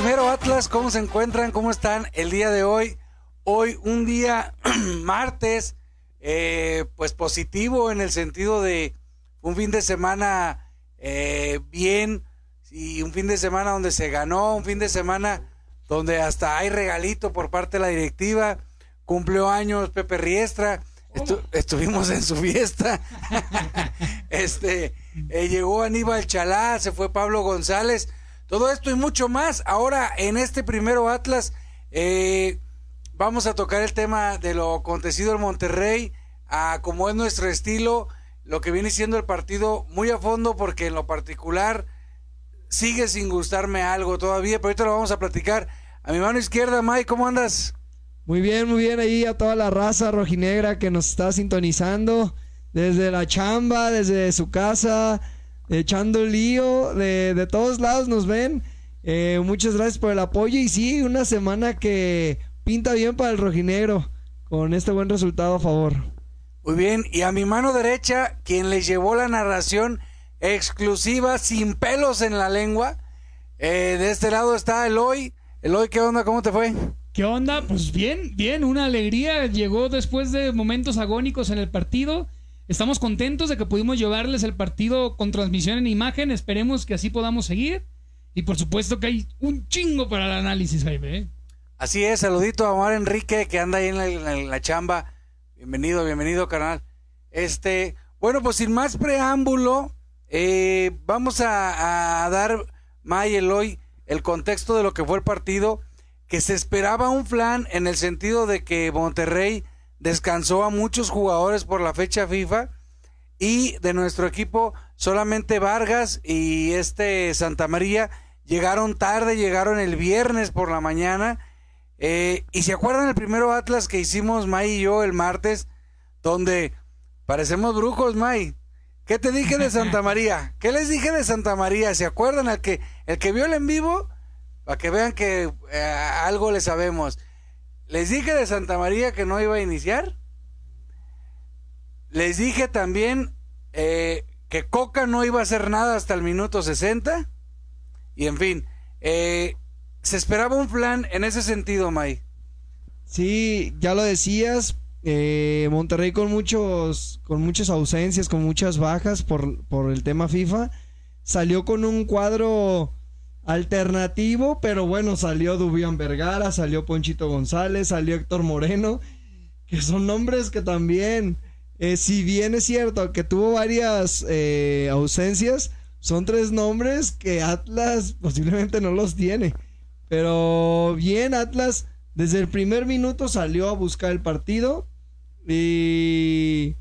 primero Atlas, ¿cómo se encuentran? ¿Cómo están el día de hoy? Hoy un día martes, eh, pues positivo en el sentido de un fin de semana eh, bien y un fin de semana donde se ganó, un fin de semana donde hasta hay regalito por parte de la directiva, cumplió años Pepe Riestra, estuvimos en su fiesta, este, eh, llegó Aníbal Chalá, se fue Pablo González, todo esto y mucho más. Ahora, en este primero Atlas, eh, vamos a tocar el tema de lo acontecido en Monterrey, a como es nuestro estilo, lo que viene siendo el partido muy a fondo, porque en lo particular sigue sin gustarme algo todavía, pero ahorita lo vamos a platicar. A mi mano izquierda, Mike, ¿cómo andas? Muy bien, muy bien ahí a toda la raza rojinegra que nos está sintonizando desde la chamba, desde su casa, echando lío, de, de todos lados nos ven. Eh, muchas gracias por el apoyo y sí, una semana que pinta bien para el rojinegro con este buen resultado a favor. Muy bien, y a mi mano derecha, quien le llevó la narración exclusiva, sin pelos en la lengua, eh, de este lado está Eloy. Eloy, ¿qué onda? ¿Cómo te fue? ¿Qué onda? Pues bien, bien, una alegría. Llegó después de momentos agónicos en el partido Estamos contentos de que pudimos llevarles el partido con transmisión en imagen. Esperemos que así podamos seguir. Y por supuesto que hay un chingo para el análisis, Jaime. ¿eh? Así es, saludito a Omar Enrique que anda ahí en la, chamba. Bienvenido, bienvenido, canal. Este, bueno, pues sin más preámbulo, eh, vamos a, a dar, May Eloy, el contexto de lo que fue el partido, que se esperaba un flan en el sentido de que Monterrey descansó a muchos jugadores por la fecha FIFA y de nuestro equipo solamente Vargas y este Santa María llegaron tarde, llegaron el viernes por la mañana. Eh, y se acuerdan el primero Atlas que hicimos May y yo el martes, donde parecemos brujos, May. ¿Qué te dije de Santa María? ¿Qué les dije de Santa María? ¿Se acuerdan? El que, el que vio el en vivo, para que vean que eh, algo le sabemos. Les dije de Santa María que no iba a iniciar. Les dije también eh, que Coca no iba a hacer nada hasta el minuto 60. Y en fin, eh, se esperaba un plan en ese sentido, May. Sí, ya lo decías. Eh, Monterrey con muchos, con muchas ausencias, con muchas bajas por, por el tema FIFA. Salió con un cuadro alternativo, pero bueno, salió Dubian Vergara, salió Ponchito González, salió Héctor Moreno, que son nombres que también, eh, si bien es cierto que tuvo varias eh, ausencias, son tres nombres que Atlas posiblemente no los tiene. Pero bien, Atlas desde el primer minuto salió a buscar el partido y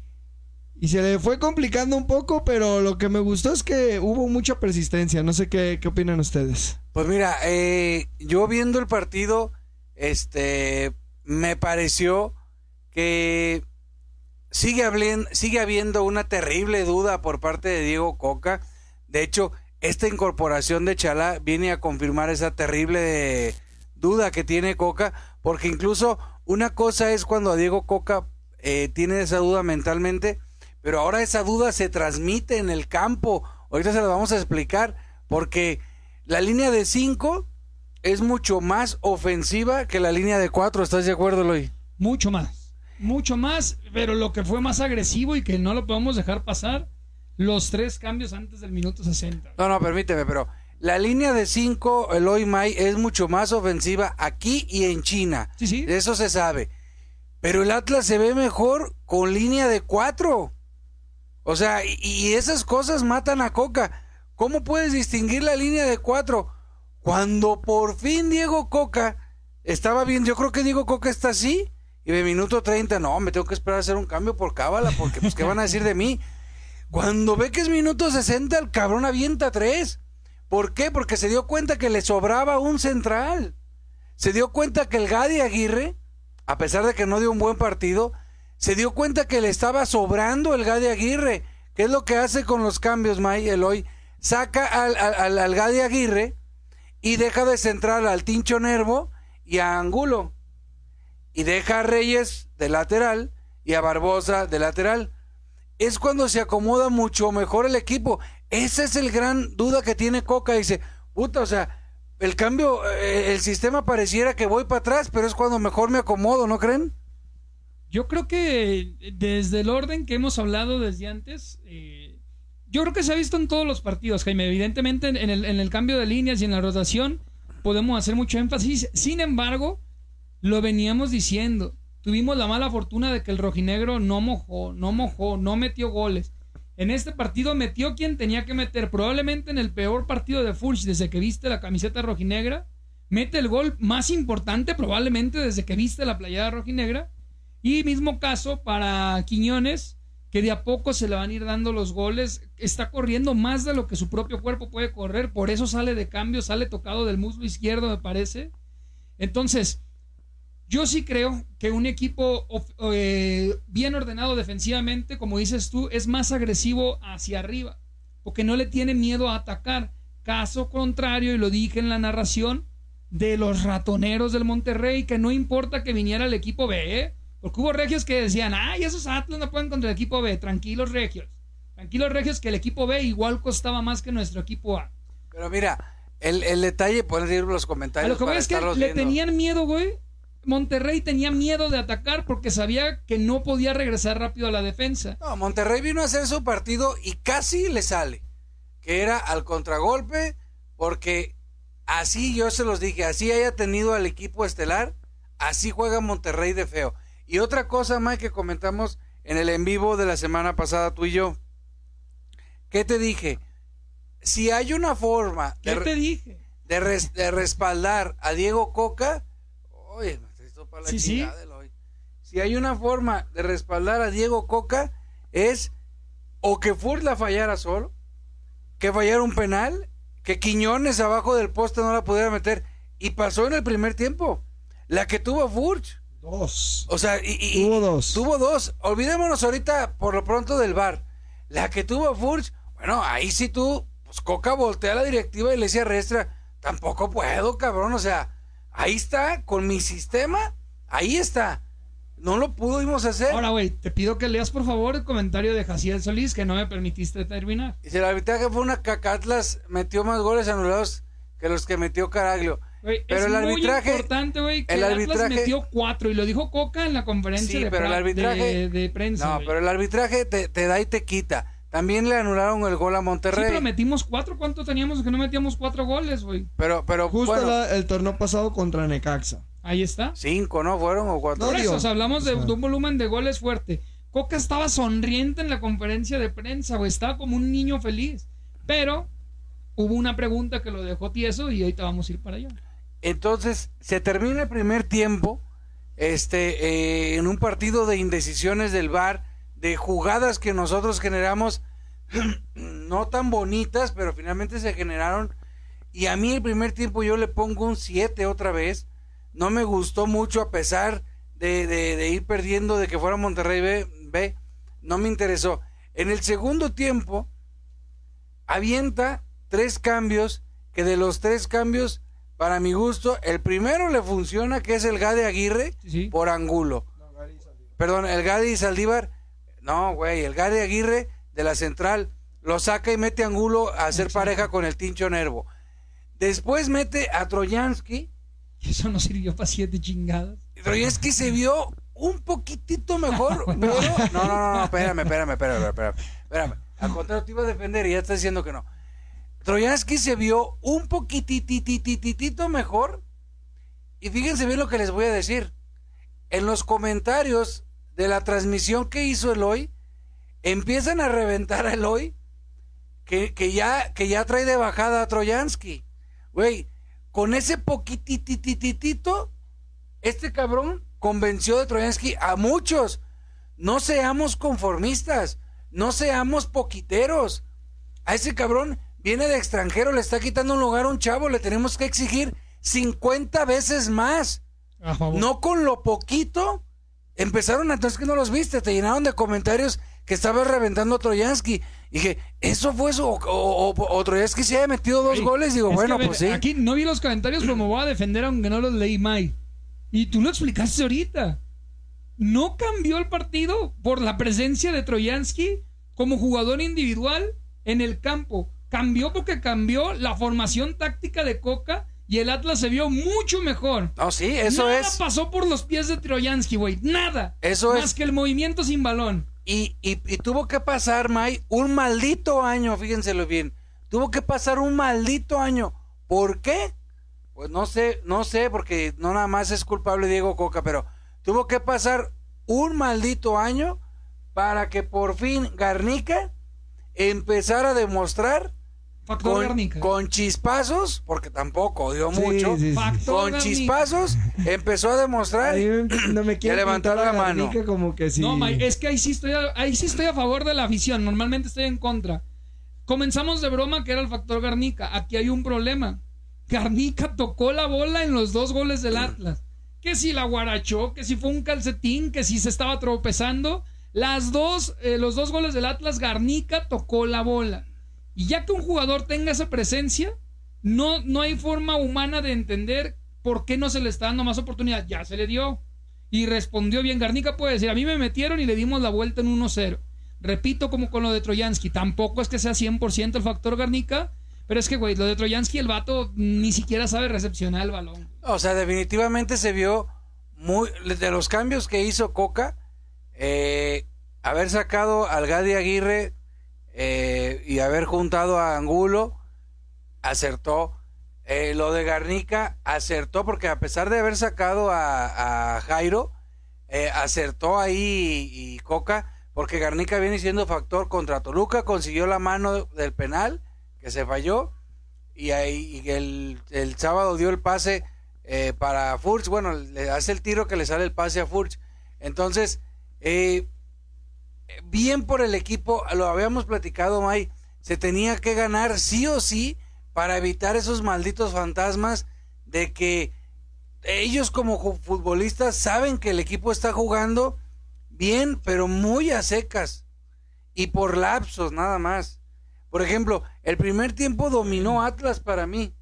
y se le fue complicando un poco, pero lo que me gustó es que hubo mucha persistencia. No sé qué, qué opinan ustedes. Pues mira, eh, yo viendo el partido, este, me pareció que sigue, sigue habiendo una terrible duda por parte de Diego Coca. De hecho, esta incorporación de Chalá viene a confirmar esa terrible duda que tiene Coca, porque incluso una cosa es cuando a Diego Coca eh, tiene esa duda mentalmente pero ahora esa duda se transmite en el campo. Ahorita se la vamos a explicar porque la línea de 5 es mucho más ofensiva que la línea de 4. ¿Estás de acuerdo, Loy? Mucho más. Mucho más, pero lo que fue más agresivo y que no lo podemos dejar pasar, los tres cambios antes del minuto 60. No, no, permíteme, pero la línea de 5, Eloy May, es mucho más ofensiva aquí y en China. Sí, sí. Eso se sabe. Pero el Atlas se ve mejor con línea de 4. O sea, y, esas cosas matan a Coca. ¿Cómo puedes distinguir la línea de cuatro? Cuando por fin Diego Coca estaba bien, yo creo que Diego Coca está así. Y de minuto 30, no, me tengo que esperar a hacer un cambio por cábala, porque pues, ¿qué van a decir de mí? Cuando ve que es minuto 60, el cabrón avienta tres. ¿Por qué? Porque se dio cuenta que le sobraba un central. Se dio cuenta que el Gadi Aguirre, a pesar de que no dio un buen partido, se dio cuenta que le estaba sobrando el Gadi Aguirre. ¿Qué es lo que hace con los cambios, May Eloy? Saca al, al, Aguirre y deja de centrar al Tincho Nervo y a Angulo. Y deja a Reyes de lateral y a Barbosa de lateral. Es cuando se acomoda mucho mejor el equipo. Esa es el gran duda que tiene Coca. Dice, puta, o sea, el cambio, eh, el sistema pareciera que voy para atrás, pero es cuando mejor me acomodo, ¿no creen? Yo creo que desde el orden que hemos hablado desde antes, eh, yo creo que se ha visto en todos los partidos, Jaime. Evidentemente, en el, en el cambio de líneas y en la rotación podemos hacer mucho énfasis. Sin embargo, lo veníamos diciendo. Tuvimos la mala fortuna de que el rojinegro no mojó, no mojó, no metió goles. En este partido metió quien tenía que meter. Probablemente en el peor partido de Fulch desde que viste la camiseta rojinegra. Mete el gol más importante probablemente desde que viste la playada rojinegra. Y mismo caso para Quiñones, que de a poco se le van a ir dando los goles. Está corriendo más de lo que su propio cuerpo puede correr. Por eso sale de cambio, sale tocado del muslo izquierdo, me parece. Entonces, yo sí creo que un equipo eh, bien ordenado defensivamente, como dices tú, es más agresivo hacia arriba, porque no le tiene miedo a atacar. Caso contrario, y lo dije en la narración, de los ratoneros del Monterrey, que no importa que viniera el equipo B, ¿eh? Porque hubo regios que decían, ay, esos Atlas no pueden contra el equipo B, tranquilos regios, tranquilos regios que el equipo B igual costaba más que nuestro equipo A. Pero mira, el, detalle, pueden decir los comentarios. lo que para es que le tenían miedo, güey, Monterrey tenía miedo de atacar porque sabía que no podía regresar rápido a la defensa. No, Monterrey vino a hacer su partido y casi le sale. Que era al contragolpe, porque así yo se los dije, así haya tenido al equipo estelar, así juega Monterrey de feo. Y otra cosa más que comentamos en el en vivo de la semana pasada tú y yo. ¿Qué te dije? Si hay una forma ¿Qué te dije? De, de respaldar a Diego Coca, oye, si hay una forma de respaldar a Diego Coca, es o que Furch la fallara solo, que fallara un penal, que Quiñones abajo del poste no la pudiera meter. Y pasó en el primer tiempo. La que tuvo Furch. Dos. O sea, y, tuvo dos. Tuvo dos. Olvidémonos ahorita por lo pronto del bar. La que tuvo Furch, bueno, ahí sí tú, pues Coca voltea a la directiva y le Restra, tampoco puedo, cabrón. O sea, ahí está, con mi sistema, Ahí está. No lo pudimos hacer. Ahora, güey, te pido que leas por favor el comentario de Jaciel Solís que no me permitiste terminar. Y si el arbitraje fue una caca, Atlas metió más goles anulados que los que metió Caraglio. Pero el arbitraje. Es importante, güey, que el Atlas metió cuatro y lo dijo Coca en la conferencia de, pero el arbitraje, de, prensa. No, pero el arbitraje te, da y te quita. También le anularon el gol a Monterrey. Sí, pero metimos cuatro. ¿Cuánto teníamos que no metíamos cuatro goles, güey? Pero, pero. Justo el torneo pasado contra Necaxa. Ahí está. Cinco, ¿no? Fueron o cuatro. Por eso, hablamos de, un volumen de goles fuerte. Coca estaba sonriente en la conferencia de prensa, o Estaba como un niño feliz. Pero hubo una pregunta que lo dejó tieso y ahorita vamos a ir para allá. Entonces, se termina el primer tiempo este, eh, en un partido de indecisiones del VAR, de jugadas que nosotros generamos, no tan bonitas, pero finalmente se generaron. Y a mí el primer tiempo yo le pongo un 7 otra vez no me gustó mucho a pesar de, ir perdiendo, de que fuera Monterrey B, no me interesó. En el segundo tiempo, avienta tres cambios, que de los tres cambios, para mi gusto, el primero le funciona, que es el Gade Aguirre, por Angulo. Perdón, el Gade Saldívar, no, güey, el Gade Aguirre de la central, lo saca y mete Angulo a hacer pareja con el Tincho Nervo. Después mete a Troyansky, eso no sirvió para siete chingadas. Pero es que se vio un poquitito mejor. no, no, no, no, espérame, espérame, espérame, espérame, espérame. Al contrario, te iba a defender y ya estás diciendo que no. Troyansky se vio un poquitititititito mejor. Y fíjense bien lo que les voy a decir. En los comentarios de la transmisión que hizo Eloy, empiezan a reventar a Eloy que, que, ya, que ya trae de bajada a Troyansky. Güey, con ese poquititititito, este cabrón convenció de Troyansky a muchos. No seamos conformistas, no seamos poquiteros. A ese cabrón viene de extranjero, le está quitando un lugar a un chavo, le tenemos que exigir 50 veces más. No con lo poquito. Empezaron entonces que no los viste, te llenaron de comentarios que estaba reventando a Troyansky. Dije, ¿eso fue eso? O, es que se haya metido dos goles. Digo, bueno, pues sí. Aquí no vi los comentarios, pero me voy a defender aunque no los leí, May. Y tú lo explicaste ahorita. No cambió el partido por la presencia de Troyansky como jugador individual en el campo. Cambió porque cambió la formación táctica de Coca Y el Atlas se vio mucho mejor. No, sí, eso Nada es. pasó por los pies de Troyansky, güey. Nada. Eso Más es. que el movimiento sin balón. Y, y- y tuvo que pasar, May, un maldito año, fíjenselo bien. Tuvo que pasar un maldito año. ¿Por qué? Pues no sé, no sé, porque no nada más es culpable Diego Coca, pero tuvo que pasar un maldito año para que por fin Garnica empezara a demostrar Factor con, Garnica. con chispazos, porque tampoco dio Sí, mucho, sí, sí. Factor con Garnica. chispazos empezó a demostrar. Ahí no me quiere levantar la mano. como que sí. No, May, es que ahí sí, estoy a, ahí sí estoy a favor de la afición. Normalmente estoy en contra. Comenzamos de broma que era el factor Garnica. Aquí hay un problema. Garnica tocó la bola en los dos goles del Atlas. Que si la guarachó, que si fue un calcetín, que si se estaba tropezando. Las dos, eh, los dos goles del Atlas, Garnica tocó la bola. Y ya que un jugador tenga esa presencia, no, no hay forma humana de entender por qué no se le está dando más oportunidad. Ya se le dio. Y respondió bien. Garnica puede decir, a mí me metieron y le dimos la vuelta en 1-0. Repito como con lo de Troyansky. Tampoco es que sea 100% el factor Garnica. Pero es que, güey, lo de Troyansky, el vato ni siquiera sabe recepcionar el balón. O sea, definitivamente se vio muy de los cambios que hizo Coca, eh, haber sacado al Gadi Aguirre eh, y haber juntado a Angulo, acertó. Eh, lo de Garnica acertó porque a pesar de haber sacado a, Jairo, eh, acertó ahí y, y Coca, porque Garnica viene siendo factor contra Toluca, consiguió la mano del penal que se falló y ahí el, el sábado dio el pase eh, para Furch, bueno, le hace el tiro que le sale el pase a Furch. Entonces, eh, bien por el equipo, lo habíamos platicado, May, se tenía que ganar sí o sí para evitar esos malditos fantasmas de que ellos como futbolistas saben que el equipo está jugando bien, pero muy a secas y por lapsos nada más. Por ejemplo, el primer tiempo dominó Atlas para mí.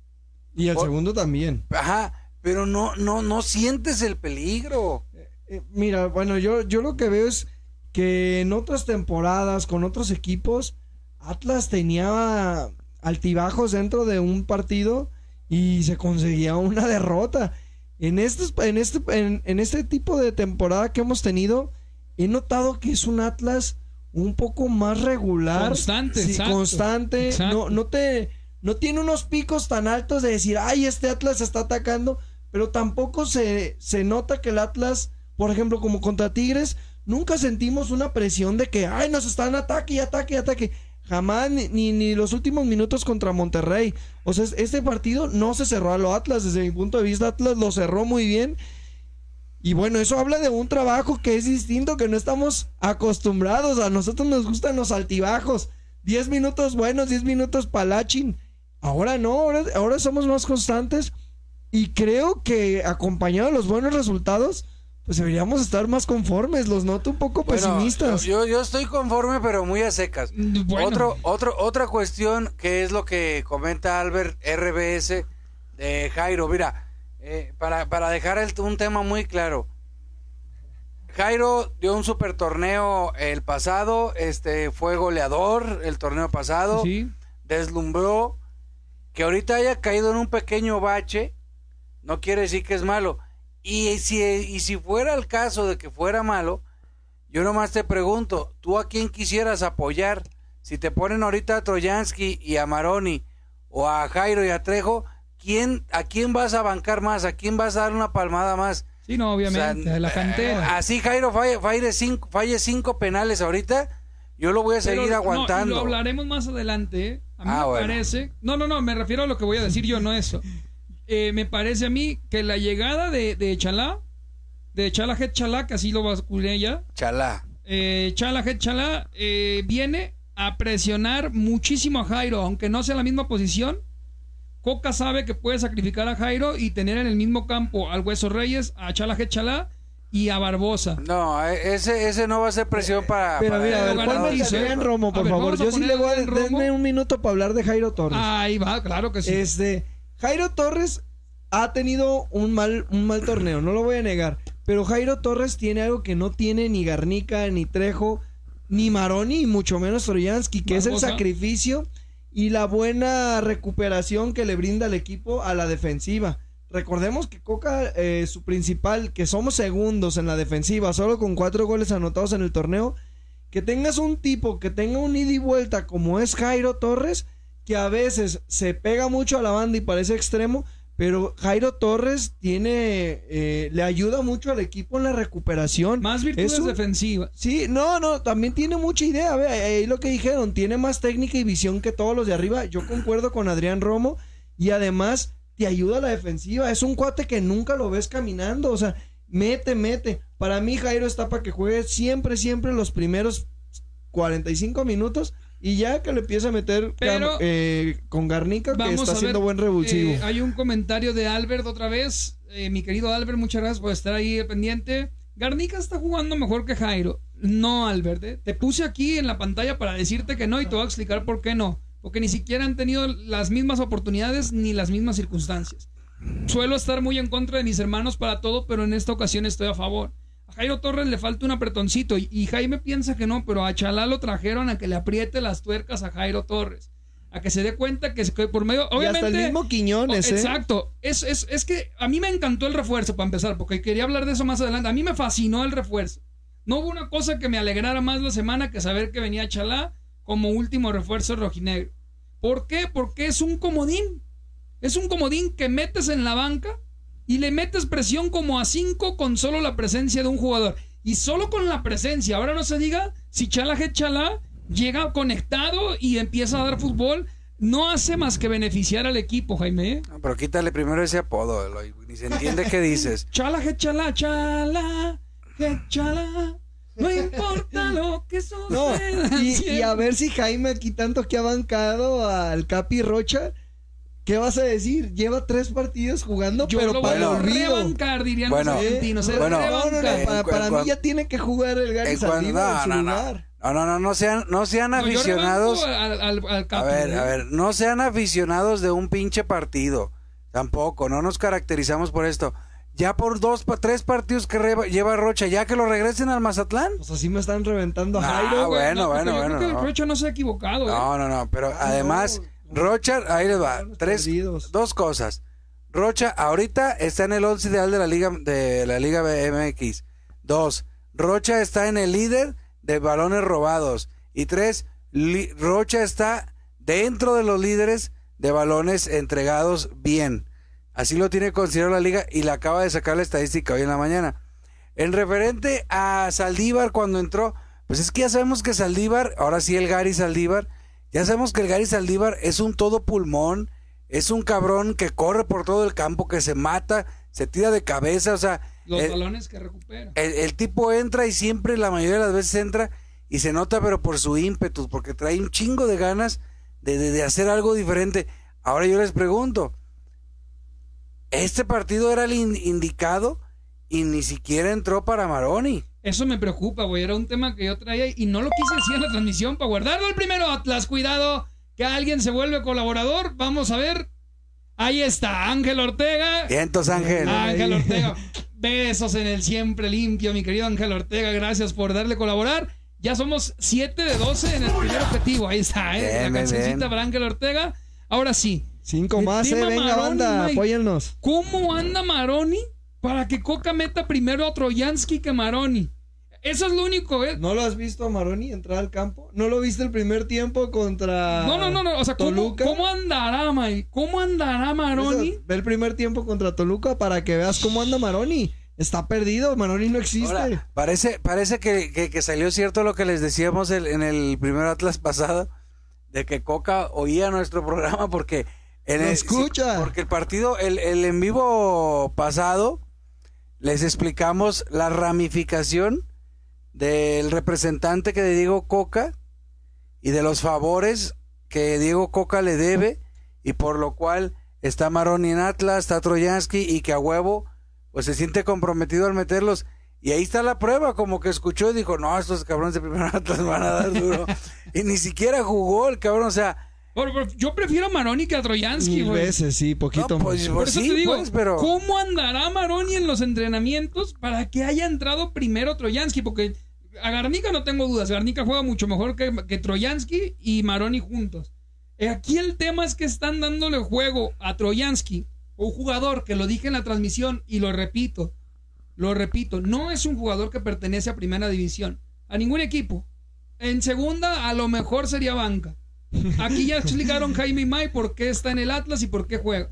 Y el Por- segundo también. Ajá, pero no, no, no sientes el peligro. Eh, mira, bueno, yo, yo lo que veo es que en otras temporadas con otros equipos, Atlas tenía altibajos dentro de un partido y se conseguía una derrota. En, estos, en, este, en, en este tipo de temporada que hemos tenido, he notado que es un Atlas un poco más regular. Constante, Sí, exacto. constante. Exacto. No, no te no tiene unos picos tan altos de decir, ay, este Atlas está atacando, pero tampoco se, se nota que el Atlas, por ejemplo, como contra Tigres, nunca sentimos una presión de que, ay, nos están ataque y ataque y ataque. Jamás, ni, ni, los últimos minutos contra Monterrey. O sea, este partido no se cerró a lo Atlas. Desde mi punto de vista, Atlas lo cerró muy bien. Y bueno, eso habla de un trabajo que es distinto, que no estamos acostumbrados. A nosotros nos gustan los altibajos. 10 minutos buenos, 10 minutos palachín. Ahora no, ahora, ahora somos más constantes. Y creo que acompañado de los buenos resultados, pues deberíamos estar más conformes. Los noto un poco Bueno, pesimistas. yo, yo estoy conforme, pero muy a secas. Bueno. Otro, otro, otra cuestión que es lo que comenta Albert RBS de Jairo. Mira, eh, para, para dejar el- un tema muy claro. Jairo dio un super torneo el pasado, este fue goleador el torneo pasado, Sí. deslumbró, que ahorita haya caído en un pequeño bache, no quiere decir que es malo. Y si, y si fuera el caso de que fuera malo, yo nomás te pregunto, ¿tú a quién quisieras apoyar? Si te ponen ahorita a Troyansky y a Maroni, o a Jairo y a Trejo, ¿quién, ¿a quién vas a bancar más? ¿A quién vas a dar una palmada más? Sí, no, obviamente. O sea, la eh, cantera. así Jairo falle, falle cinco, falle cinco penales ahorita, yo lo voy a seguir Pero, no, aguantando. y lo hablaremos más adelante. ¿eh? A mí Ah, me bueno. parece. No, no, no, me refiero a lo que voy a decir yo, no eso. Eh, me parece a mí que la llegada de, de Chalá, de Chala Head Chalá, que así lo basculé ya, Chalá. eh, Chala Head Chalá eh, viene a presionar muchísimo a Jairo, aunque no sea la misma posición. Coca sabe que puede sacrificar a Jairo y tener en el mismo campo al Hueso Reyes, a Chala Head Chalá y a Barbosa. No, ese, ese no va a ser presión para... Pero para mira, a lo ver, garantizo, ¿eh? Romo, por ver, favor. Yo sí le voy a denme un minuto para hablar de Jairo Torres. Ahí va, claro que sí. Este, Jairo Torres ha tenido un mal, un mal torneo, no lo voy a negar. Pero Jairo Torres tiene algo que no tiene ni Garnica, ni Trejo, ni Maroni, y mucho menos Troyansky, que es el sacrificio y la buena recuperación que le brinda el equipo a la defensiva. Recordemos que Coca, eh, su principal, que somos segundos en la defensiva, solo con cuatro goles anotados en el torneo, que tengas un tipo que tenga un ida y vuelta como es Jairo Torres, que a veces se pega mucho a la banda y parece extremo, pero Jairo Torres tiene, eh, le ayuda mucho al equipo en la recuperación. Más virtudes un- defensivas. Sí, no, no, también tiene mucha idea, ve, ahí lo que dijeron, tiene más técnica y visión que todos los de arriba. Yo concuerdo con Adrián Romo y además te ayuda a la defensiva. Es un cuate que nunca lo ves caminando, o sea, mete, mete. Para mí Jairo está para que juegue siempre, siempre los primeros 45 minutos y ya que le empiece a meter Pero- eh, con Garnica que está haciendo buen revulsivo. eh, hay un comentario de Albert otra vez. Eh, mi querido Albert, muchas gracias por estar ahí pendiente. Garnica está jugando mejor que Jairo. No, Albert. eh. Te puse aquí en la pantalla para decirte que no y te voy a explicar por qué no. Porque ni siquiera han tenido las mismas oportunidades ni las mismas circunstancias. Suelo estar muy en contra de mis hermanos para todo, pero en esta ocasión estoy a favor. Jairo Torres le falta un apretoncito y, y Jaime piensa que no, pero a Chalá lo trajeron a que le apriete las tuercas a Jairo Torres. A que se dé cuenta que, que por medio... y Obviamente, hasta el mismo Quiñones, Oh, ¿eh? Exacto. Es, es, es que a mí me encantó el refuerzo para empezar, porque quería hablar de eso más adelante. A mí me fascinó el refuerzo. No hubo una cosa que me alegrara más la semana que saber que venía Chalá como último refuerzo rojinegro. ¿Por qué? Porque es un comodín. Es un comodín que metes en la banca y le metes presión como a 5 con solo la presencia de un jugador. Y solo con la presencia. Ahora no se diga si Chala G Chalá llega conectado y empieza a dar fútbol. No hace más que beneficiar al equipo, Jaime. ¿eh? No, pero quítale primero ese apodo, Eloy, Ni se entiende qué dices. Chala Chala, Chala Chala. No importa lo que No, suceda. y, y a ver si Jaime aquí tanto que ha bancado al Capi Rocha, ¿qué vas a decir? Lleva tres partidos jugando, Yo pero lo para olvido. rebancar, dirían Bueno, los argentinos. bueno, no, no, no, rebanca. para, para mí ya tiene que jugar el Gary Saldívar en su no, no, no. lugar. No, no, no, no sean, no sean aficionados. al, al, A ver, ¿eh? a ver, no sean aficionados de un pinche partido. Tampoco, no nos caracterizamos por esto. Ya por dos, pa- tres partidos que reba- lleva Rocha, ya que lo regresen al Mazatlán. Pues así me están reventando a Ah, Jairo. bueno, No, bueno, yo bueno, creo que el Rocha no se ha equivocado. ¿eh? No, no, no, pero además, no. Rocha, ahí les va. Tres, perdidos. dos cosas. Rocha ahorita está en el once ideal de la liga de la liga MX. Dos, Rocha está en el líder de balones robados. Y tres, Li- Rocha está dentro de los líderes de balones entregados bien. Así lo tiene considerado la liga y le acaba de sacar la estadística hoy en la mañana. En referente a Saldívar cuando entró, pues es que ya sabemos que Saldívar, ahora sí el Gary Saldívar, ya sabemos que el Gary Saldívar es un todo pulmón, es un cabrón que corre por todo el campo, que se mata, se tira de cabeza, o sea, Los el, balones que recupera. el- el tipo entra y siempre, la mayoría de las veces entra y se nota, pero por su ímpetu, porque trae un chingo de ganas de, de- de hacer algo diferente. Ahora yo les pregunto, ¿este partido era el in- indicado y ni siquiera entró para Maroni? Eso me preocupa, güey. Era un tema que yo traía y no lo quise decir en la transmisión para guardarlo. El primero, Atlas, cuidado, que alguien se vuelve colaborador. Vamos a ver. Ahí está, Ángel Ortega. Vientos, Ángel. Ángel Ortega. Besos en el siempre limpio, mi querido Ángel Ortega. Gracias por darle colaborar. Ya somos 7 de 12 en el primer objetivo. Ahí está, ¿eh? Bien, la cancioncita bien. para Ángel Ortega. Ahora sí. Cinco más, eh. Venga, Maroni, banda, Mike. apóyennos. ¿Cómo anda Maroni para que Coca meta primero a Troyansky que Maroni? Eso es lo único, ¿eh? ¿No lo has visto a Maroni entrar al campo? ¿No lo viste el primer tiempo contra No, no, no, no. O sea, ¿cómo, Toluca? cómo andará, Mike? ¿Cómo andará Maroni? Eso, Ve el primer tiempo contra Toluca para que veas cómo anda Maroni. Está perdido, Maroni no existe. Ahora, parece, parece que, que- que salió cierto lo que les decíamos el- en el primer Atlas pasado, de que Coca oía nuestro programa porque... En Lo el, escucha. porque el partido, el, el en vivo pasado, les explicamos la ramificación del representante que de Diego Coca y de los favores que Diego Coca le debe y por lo cual está Maroni en Atlas, está Troyansky y que a huevo pues se siente comprometido al meterlos. Y ahí está la prueba, como que escuchó y dijo, no, estos cabrones de primer Atlas van a dar duro. y ni siquiera jugó el cabrón, o sea, Pero- pero yo prefiero a Maroni que a Troyansky, Mil veces, sí, poquito No, pues, más. Por eso sí, te digo, pues, pero- ¿cómo andará Maroni en los entrenamientos para que haya entrado primero Troyansky? Porque a Garnica no tengo dudas, Garnica juega mucho mejor que, que Troyansky y Maroni juntos. Aquí el tema es que están dándole juego a Troyansky, un jugador que lo dije en la transmisión y lo repito, lo repito, no es un jugador que pertenece a primera división, a ningún equipo. En segunda, a lo mejor sería banca. Aquí ya explicaron Jaime y May por qué está en el Atlas y por qué juega.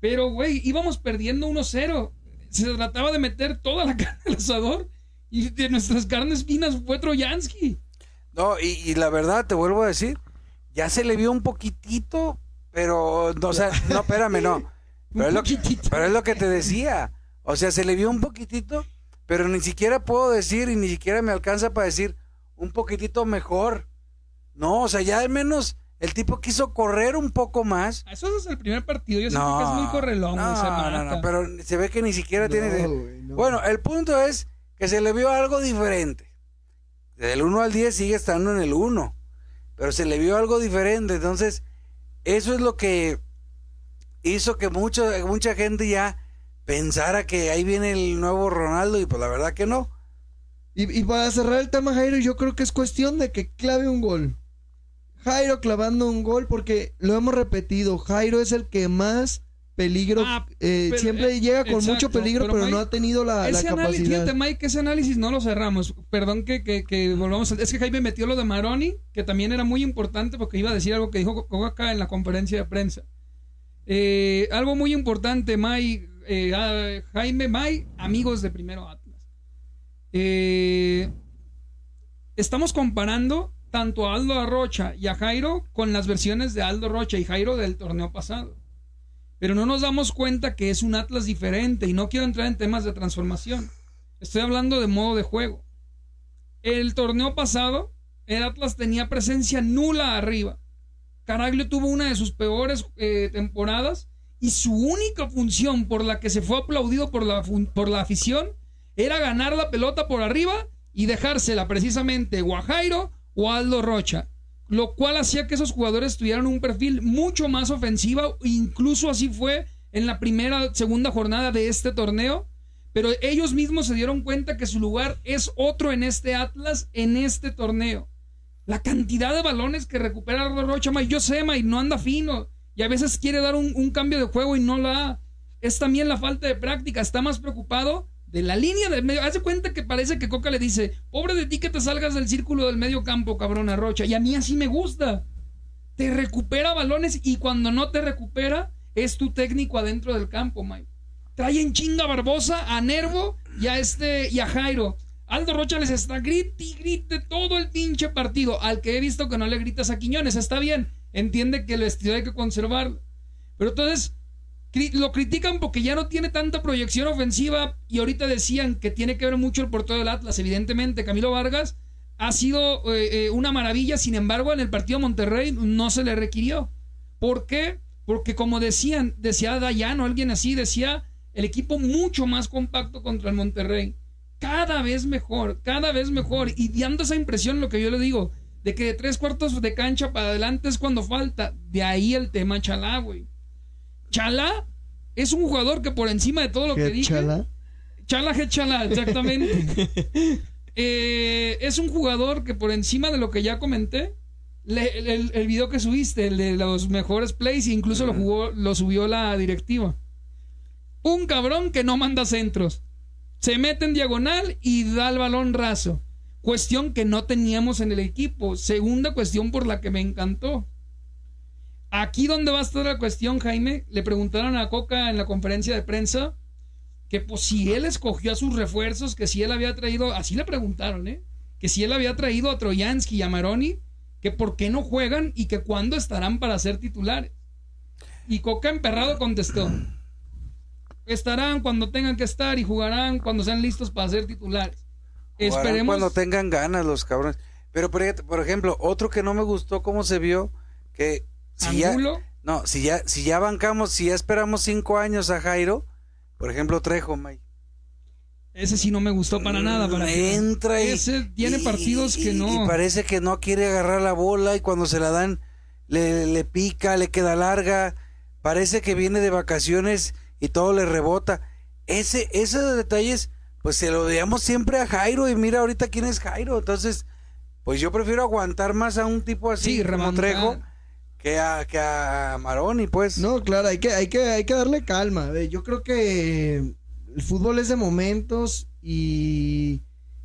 Pero, güey, íbamos perdiendo 1-0. Se trataba de meter toda la carne al asador. Y de nuestras carnes finas fue Troyansky. No, y, y la verdad, te vuelvo a decir, ya se le vio un poquitito, pero, no, o sea, no, espérame, no. Pero es, lo que, poquitito. pero es lo que te decía. O sea, se le vio un poquitito, pero ni siquiera puedo decir y ni siquiera me alcanza para decir un poquitito mejor. No, o sea, ya al menos el tipo quiso correr un poco más. Eso es el primer partido. Yo siento No, que es muy correlón. no, no, no, pero se ve que ni siquiera tiene... No. Bueno, el punto es que se le vio algo diferente. Del 1 al 10 sigue estando en el 1, pero se le vio algo diferente. Entonces, eso es lo que hizo que mucho, mucha gente ya pensara que ahí viene el nuevo Ronaldo y pues la verdad que no. Y, y para cerrar el tema, Jairo, yo creo que es cuestión de que clave un gol. Jairo clavando un gol, porque lo hemos repetido, Jairo es el que más peligro, Ah, eh, pero, siempre eh, llega con exacto, mucho peligro, pero pero, no ha tenido la, la Ese capacidad. fíjate, Mike, ese análisis no lo cerramos. Perdón que, que, que volvamos a... Es que Jaime metió lo de Maroni, que también era muy importante porque iba a decir algo que dijo acá en la conferencia de prensa. Eh, algo muy importante, Mike, eh, ah, Jaime, Mike, amigos de Primero Atlas. Eh, estamos comparando tanto a Aldo Rocha y a Jairo con las versiones de Aldo Rocha y Jairo del torneo pasado. Pero no nos damos cuenta que es un Atlas diferente y no quiero entrar en temas de transformación. Estoy hablando de modo de juego. El torneo pasado, el Atlas tenía presencia nula arriba. Caraglio tuvo una de sus peores eh, temporadas y su única función por la que se fue aplaudido por la, por la afición era ganar la pelota por arriba y dejársela precisamente o a Jairo o Aldo Rocha. Lo cual hacía que esos jugadores tuvieran un perfil mucho más ofensivo. Incluso así fue en la primera, segunda jornada de este torneo. Pero ellos mismos se dieron cuenta que su lugar es otro en este Atlas, en este torneo. La cantidad de balones que recupera Rocha, May, yo sé, May, no anda fino. Y a veces quiere dar un, un cambio de juego y no la da. Es también la falta de práctica. Está más preocupado de la línea del medio. Hace cuenta que parece que Coca le dice: Pobre de ti que te salgas del círculo del medio campo, cabrona Rocha. Y a mí así me gusta. Te recupera balones y cuando no te recupera, es tu técnico adentro del campo, Mike. Trae en chinga a Barbosa, a Nervo y a este y a Jairo. Aldo Rocha les está grite y grite todo el pinche partido. Al que he visto que no le gritas a Quiñones, está bien. Entiende que el vestido hay que conservarlo. Pero entonces lo critican porque ya no tiene tanta proyección ofensiva y ahorita decían que tiene que ver mucho el portero del Atlas. Evidentemente, Camilo Vargas ha sido eh, eh, una maravilla, sin embargo, en el partido Monterrey no se le requirió. ¿Por qué? Porque como decían, decía Dayano, alguien así, decía el equipo mucho más compacto contra el Monterrey. Cada vez mejor, cada vez mejor. Y dando esa impresión, lo que yo le digo, de que de tres cuartos de cancha para adelante es cuando falta. De ahí el tema Chalá, güey. Chalá es un jugador que por encima de todo lo que ¿Qué dije. chala? Chala G. Chala, exactamente. Eh, es un jugador que por encima de lo que ya comenté, le- el, video que subiste, el de los mejores plays, incluso lo jugó, lo subió la directiva. Un cabrón que no manda centros. Se mete en diagonal y da el balón raso. Cuestión que no teníamos en el equipo. Segunda cuestión por la que me encantó. Aquí donde va a estar la cuestión, Jaime, le preguntaron a Coca en la conferencia de prensa que pues si él escogió a sus refuerzos, que si él había traído, así le preguntaron, ¿eh? Que si él había traído a Troyansky y a Maroni, que por qué no juegan y que cuándo estarán para ser titulares. Y Coca emperrado contestó, estarán cuando tengan que estar y jugarán cuando sean listos para ser titulares. Jugarán Esperemos. cuando tengan ganas los cabrones. Pero por ejemplo, otro que no me gustó cómo se vio, que si ya, Angulo, no, si ya, si ya bancamos, si ya esperamos cinco años a Jairo, por ejemplo Trejo, May. ese sí no me gustó para nada. Para que- entra y Ese tiene y- partidos que y- no. y parece que no quiere agarrar la bola y cuando se la dan le, le pica, le queda larga, parece que viene de vacaciones y todo le rebota. Ese, esos detalles, pues se lo veíamos siempre a Jairo y mira ahorita quién es Jairo, entonces, pues yo prefiero aguantar más a un tipo así Sí, como. Trejo que a, que a Maroni, pues. No, claro, hay que, hay que, hay que darle calma. Yo creo que el fútbol es de momentos y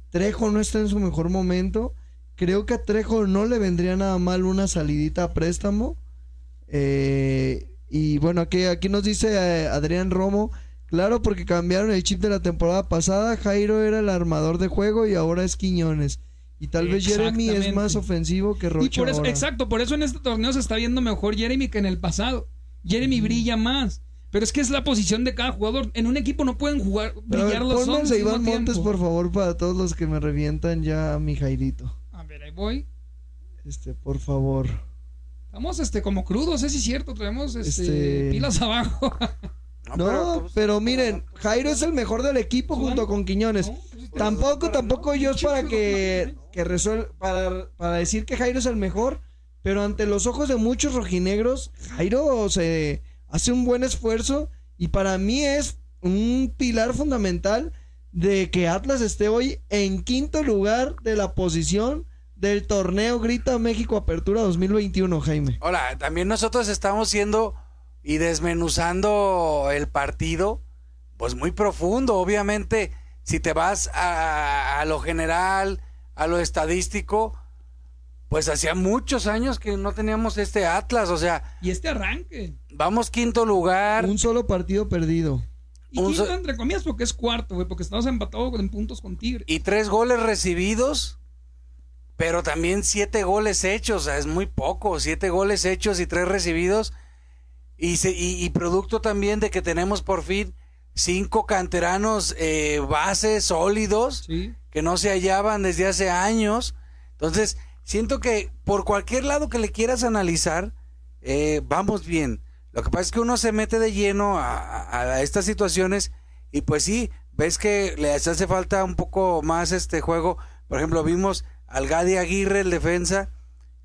Trejo no está en su mejor momento. Creo que a Trejo no le vendría nada mal una salidita a préstamo. Eh, y bueno, aquí, aquí nos dice eh, Adrián Romo. Claro, porque cambiaron el chip de la temporada pasada. Jairo era el armador de juego y ahora es Quiñones. Y tal vez Jeremy es más ofensivo que Rocha. Y por eso, ahora. exacto, por eso en este torneo se está viendo mejor Jeremy que en el pasado. Jeremy brilla más. Pero es que es la posición de cada jugador. En un equipo no pueden jugar, Pero a ver, brillar los dos Iván Montes, tiempo. por favor, para todos los que me revientan ya a mi Jairito. A ver, ahí voy. Este, por favor. Estamos este, como crudos, es cierto. Traemos este, Este- pilas abajo. No, pero, miren, Jairo es el mejor del equipo junto con Quiñones. Tampoco, tampoco yo es para que, que resuel- para, para decir que Jairo es el mejor, pero ante los ojos de muchos rojinegros, Jairo se hace un buen esfuerzo y para mí es un pilar fundamental de que Atlas esté hoy en quinto lugar de la posición del torneo Grita México Apertura 2021, Jaime. Hola, también nosotros estamos siendo y desmenuzando el partido, pues muy profundo. Obviamente, si te vas a, a lo general, a lo estadístico, pues hacía muchos años que no teníamos este Atlas. O sea, Y este arranque. vamos quinto lugar. Un solo partido perdido. Y quinto, so- entre comillas, porque es cuarto, güey, porque estamos empatados en puntos con Tigre. y tres goles recibidos, pero también siete goles hechos, o sea, es muy poco, siete goles hechos y tres recibidos, y, se- y, y producto también de que tenemos por fin cinco canteranos eh, bases sólidos Sí. que no se hallaban desde hace años, entonces siento que por cualquier lado que le quieras analizar, eh, vamos bien. Lo que pasa es que uno se mete de lleno a, a- a estas situaciones y pues sí, ves que les hace falta un poco más este juego. Por ejemplo, vimos al Gadi Aguirre, el defensa,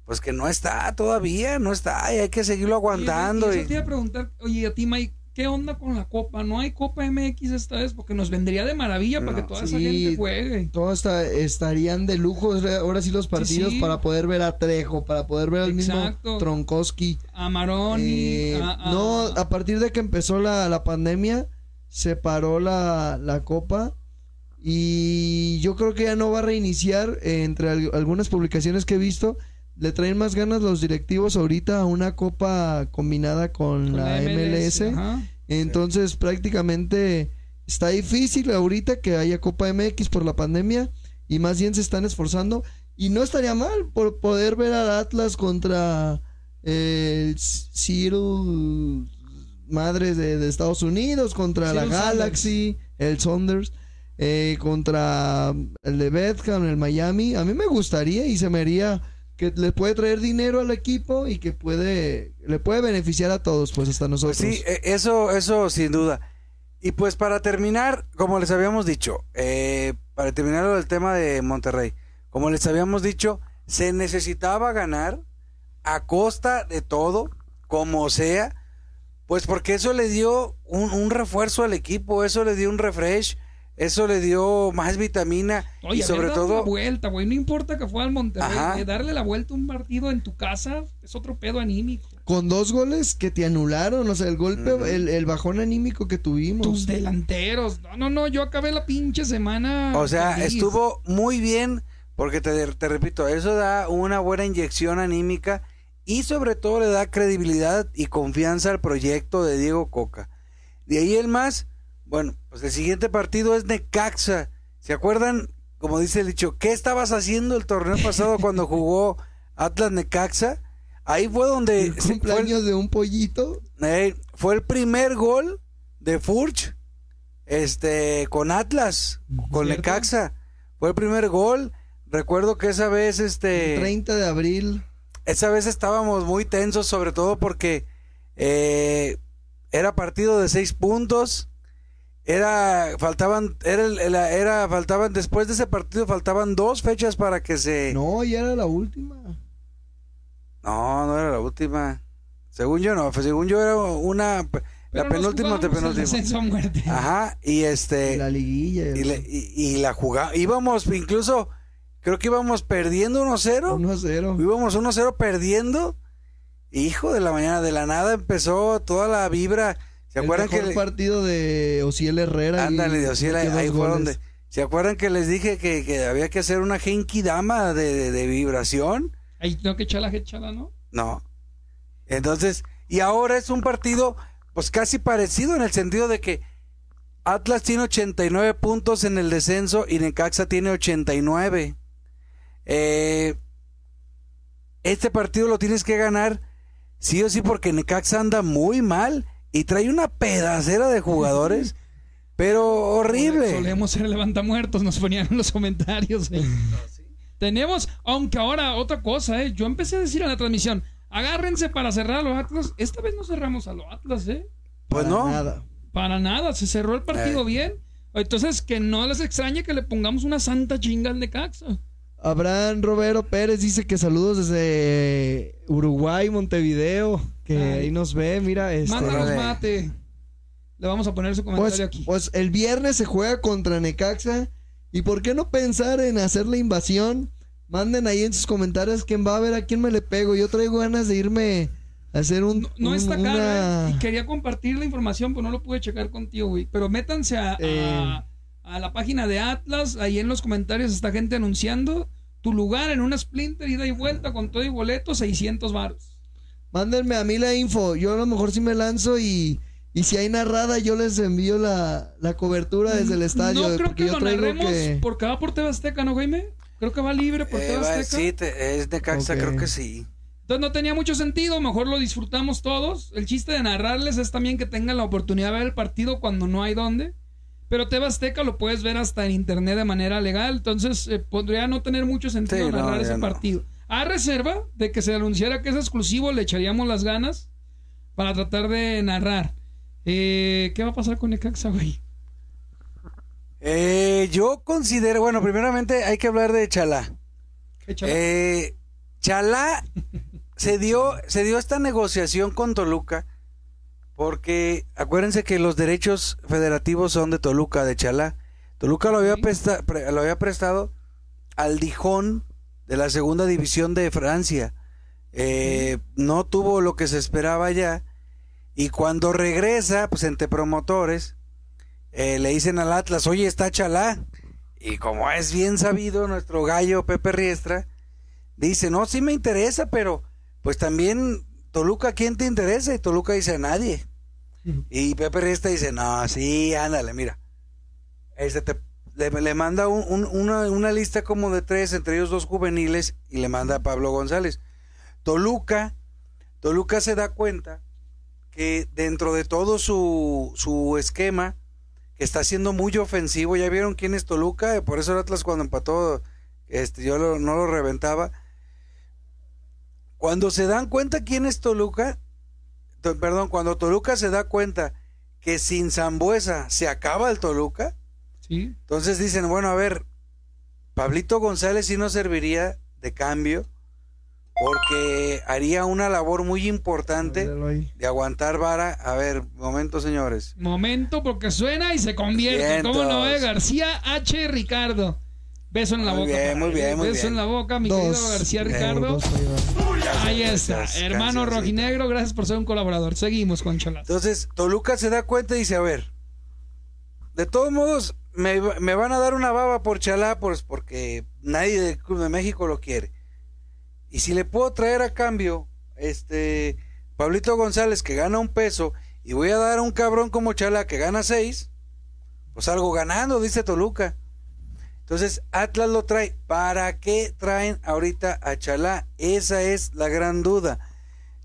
pues que no está todavía, no está y hay que seguirlo aguantando. Y, y- eso te iba a preguntar, oye, a ti, Mike, ¿qué onda con la Copa? ¿No hay Copa MX esta vez? Porque nos vendría de maravilla para que toda esa gente juegue. Todos esta- estarían de lujo ahora sí los partidos sí. para poder ver a Trejo, para poder ver al Exacto. mismo Tronkowski. A Maroni. Eh, a- a- No, a partir de que empezó la, la pandemia, se paró la, la copa y yo creo que ya no va a reiniciar. eh, entre al- algunas publicaciones que he visto, le traen más ganas los directivos ahorita a una copa combinada con, con la, MLS. Entonces prácticamente está difícil ahorita que haya Copa MX por la pandemia y más bien se están esforzando y no estaría mal por poder ver al Atlas contra eh, el Seattle Madres de, de Estados Unidos, contra la Galaxy, el Saunders, eh, contra el de Bedham, el Miami. A mí me gustaría y se me haría que le puede traer dinero al equipo y que puede le puede beneficiar a todos, pues hasta Pues nosotros. sí, eh, eso, eso sin duda. Y pues para terminar, como les habíamos dicho, eh, para terminar del tema de Monterrey, como les habíamos dicho, se necesitaba ganar a costa de todo, como sea, pues porque eso le dio un, un refuerzo al equipo, eso le dio un refresh, eso le dio más vitamina Oye, y sobre dado la todo... vuelta, güey. No importa que fue al Monterrey. Darle la vuelta a un partido en tu casa es otro pedo anímico. con dos goles que te anularon, o sea, el golpe, el, el bajón anímico que tuvimos. Tus delanteros. No, no, no. Yo acabé la pinche semana. O sea, feliz. estuvo muy bien, porque te, te repito, eso da una buena inyección anímica y sobre todo le da credibilidad y confianza al proyecto de Diego Coca. De ahí el más, bueno, pues el siguiente partido es Necaxa. ¿Se acuerdan, como dice el dicho, qué estabas haciendo el torneo pasado cuando jugó Atlas Necaxa? Ahí fue donde el el- cumpleaños de un pollito. eh, fue el primer gol de Furch este con Atlas, con ¿Cierto? Necaxa. Fue el primer gol. Recuerdo que esa vez este 30 de abril. esa vez estábamos muy tensos sobre todo porque eh, era partido de seis puntos. Era faltaban era, el- el- era faltaban después de ese partido faltaban dos fechas para que se No, ya era la última. No, no era la última. Según yo no, pues, según yo era una Pero la penúltima de penúltima. Ajá, y este la liguilla. y, le- y- y la jugamos, íbamos incluso creo que íbamos perdiendo 1-0. 1 a 0. Íbamos 1-0 perdiendo hijo de la mañana, de la nada empezó toda la vibra. ¿Se el acuerdan mejor que le- partido de Ociel Herrera. Ándale, de Ociel, ahí, ahí fue donde. ¿Se acuerdan que les dije que, que había que hacer una genki dama de, de- de vibración? Ahí tengo que chala, que chala, ¿no? No. Entonces, y ahora es un partido, pues casi parecido en el sentido de que Atlas tiene 89 puntos en el descenso y Necaxa tiene 89. Eh, este partido lo tienes que ganar sí o sí porque Necaxa anda muy mal y trae una pedacera de jugadores, pero horrible. Solemos ser levantamuertos, nos ponían en los comentarios. eh. Tenemos, aunque ahora otra cosa, ¿eh? yo empecé a decir en la transmisión, agárrense para cerrar a los Atlas. Esta vez no cerramos a los Atlas, ¿eh? Pues Para no. Nada. Para nada, se cerró el partido Eh. bien. Entonces, que no les extrañe que le pongamos una santa chinga al Necaxa. Abraham Romero Pérez dice que saludos desde Uruguay, Montevideo, que Ay. ahí nos ve, mira, este, Mándanos mate. Le vamos a poner su comentario pues, aquí. pues el viernes se juega contra Necaxa y por qué no pensar en hacer la invasión, manden ahí en sus comentarios quién va a ver a quién me le pego, yo traigo ganas de irme a hacer un, No, no un- está una- acá, ¿eh? Y quería compartir la información, pero no lo pude checar contigo, güey. Pero métanse a, a- a la página de Atlas. Ahí en los comentarios está gente anunciando tu lugar en una Splinter, ida y vuelta con todo y boleto, 600 varos. Mándenme a mí la info. Yo a lo mejor sí me lanzo y, y si hay narrada, yo les envío la, la cobertura desde el estadio. no creo porque que yo lo narremos que- porque va por TV Azteca, ¿no, Jaime? Creo que va libre por Eh, TV Azteca. sí, te- es Necaxa, Ok. creo que sí. Entonces no tenía mucho sentido, mejor lo disfrutamos todos. El chiste de narrarles es también que tengan la oportunidad de ver el partido cuando no hay dónde. Pero TV Azteca lo puedes ver hasta en internet de manera legal, entonces eh, podría no tener mucho sentido Sí, narrar ese no. partido. A reserva de que se anunciara que es exclusivo, le echaríamos las ganas para tratar de narrar. Eh, ¿Qué va a pasar con Necaxa, güey? Eh, yo considero, bueno, primeramente hay que hablar de Chalá. Échala. Eh, Chalá se dio, se dio esta negociación con Toluca porque acuérdense que los derechos federativos son de Toluca, de Chalá. Toluca lo había, presta- pre- lo había prestado al Dijon de la segunda división de Francia. Eh, no tuvo lo que se esperaba ya y cuando regresa, pues entre promotores, eh, le dicen al Atlas, oye, está Chalá. Y como es bien sabido, nuestro gallo Pepe Riestra dice, no, sí me interesa, pero pues también Toluca, ¿quién te interesa? Y Toluca dice, a nadie. Y Pepe Riestra dice, no, sí, ándale, mira. Este te- le, le manda un- un- una, lista como de tres, entre ellos dos juveniles, y le manda a Pablo González. Toluca, Toluca se da cuenta que dentro de todo su, su esquema, que está siendo muy ofensivo, ya vieron quién es Toluca, por eso el Atlas cuando empató, este, yo lo- no lo reventaba. Cuando se dan cuenta quién es Toluca, to- perdón, cuando Toluca se da cuenta que sin Zambuesa se acaba el Toluca, Sí. entonces dicen, bueno, a ver, Pablito González sí nos serviría de cambio porque haría una labor muy importante de aguantar vara. A ver, momento, señores. Momento porque suena y se convierte. Vientos. ¿Cómo no, eh? García H. Ricardo. Beso en la Muy boca. bien, muy bien, muy Beso bien. en la boca, mi Dos. querido García Eh, Ricardo. Dos, ahí está. Gracias, Hermano gracias, rojinegro, gracias por ser un colaborador. Seguimos con Cholas. Entonces, Toluca se da cuenta y dice, a ver, de todos modos, me, van a dar una baba por Chalá pues, porque nadie del Club de México lo quiere. Y si le puedo traer a cambio, este, Pablito González, que gana un peso, y voy a dar a un cabrón como Chalá, que gana seis, pues algo ganando, dice Toluca. Entonces, Atlas lo trae. ¿Para qué traen ahorita a Chalá? Esa es la gran duda.